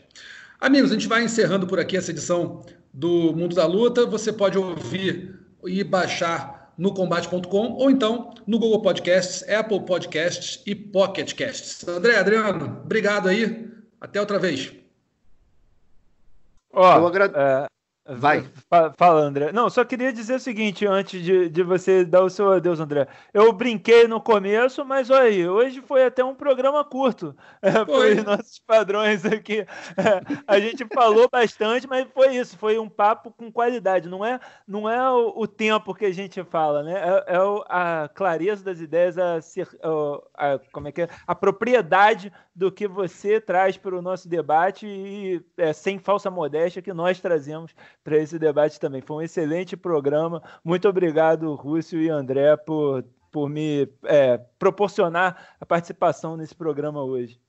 S3: Amigos, a gente vai encerrando por aqui essa edição do Mundo da Luta. Você pode ouvir e baixar no combate.com ou então no Google Podcasts, Apple Podcasts e Pocket Casts. André, Adriano, obrigado aí. Até outra vez.
S4: Eu agrade... É, Vai. Fala, André. Não, só queria dizer o seguinte, antes de, de você dar o seu adeus, André. Eu brinquei no começo, mas olha aí, hoje foi até um programa curto. <laughs> É, foi nossos padrões aqui. É, a gente falou <laughs> bastante, mas foi isso, foi um papo com qualidade. Não é, não é o, o tempo que a gente fala, né? É, é a clareza das ideias, a, a, a, como é que é? a propriedade do que você traz para o nosso debate e é, sem falsa modéstia que nós trazemos para esse debate também. Foi um excelente programa. Muito obrigado, Rússio e André, por, por me é, proporcionar a participação nesse programa hoje.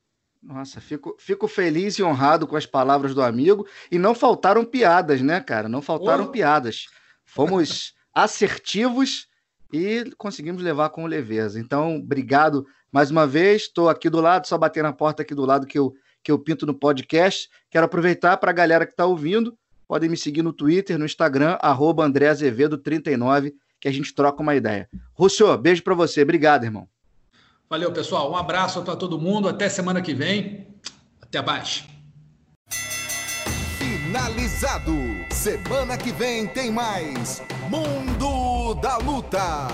S5: Nossa, fico, fico feliz e honrado com as palavras do amigo. E não faltaram piadas, né, cara? Não faltaram oh. piadas. Fomos assertivos e conseguimos levar com leveza. Então, obrigado mais uma vez, estou aqui do lado, só bater na porta aqui do lado que eu, que eu pinto no podcast. Quero aproveitar para a galera que está ouvindo, podem me seguir no Twitter, no Instagram, arroba André Azevedo39, que a gente troca uma ideia. Rússio, beijo para você. Obrigado, irmão.
S3: Valeu, pessoal. Um abraço para todo mundo. Até semana que vem. Até mais.
S2: Finalizado. Semana que vem tem mais Mundo da Luta.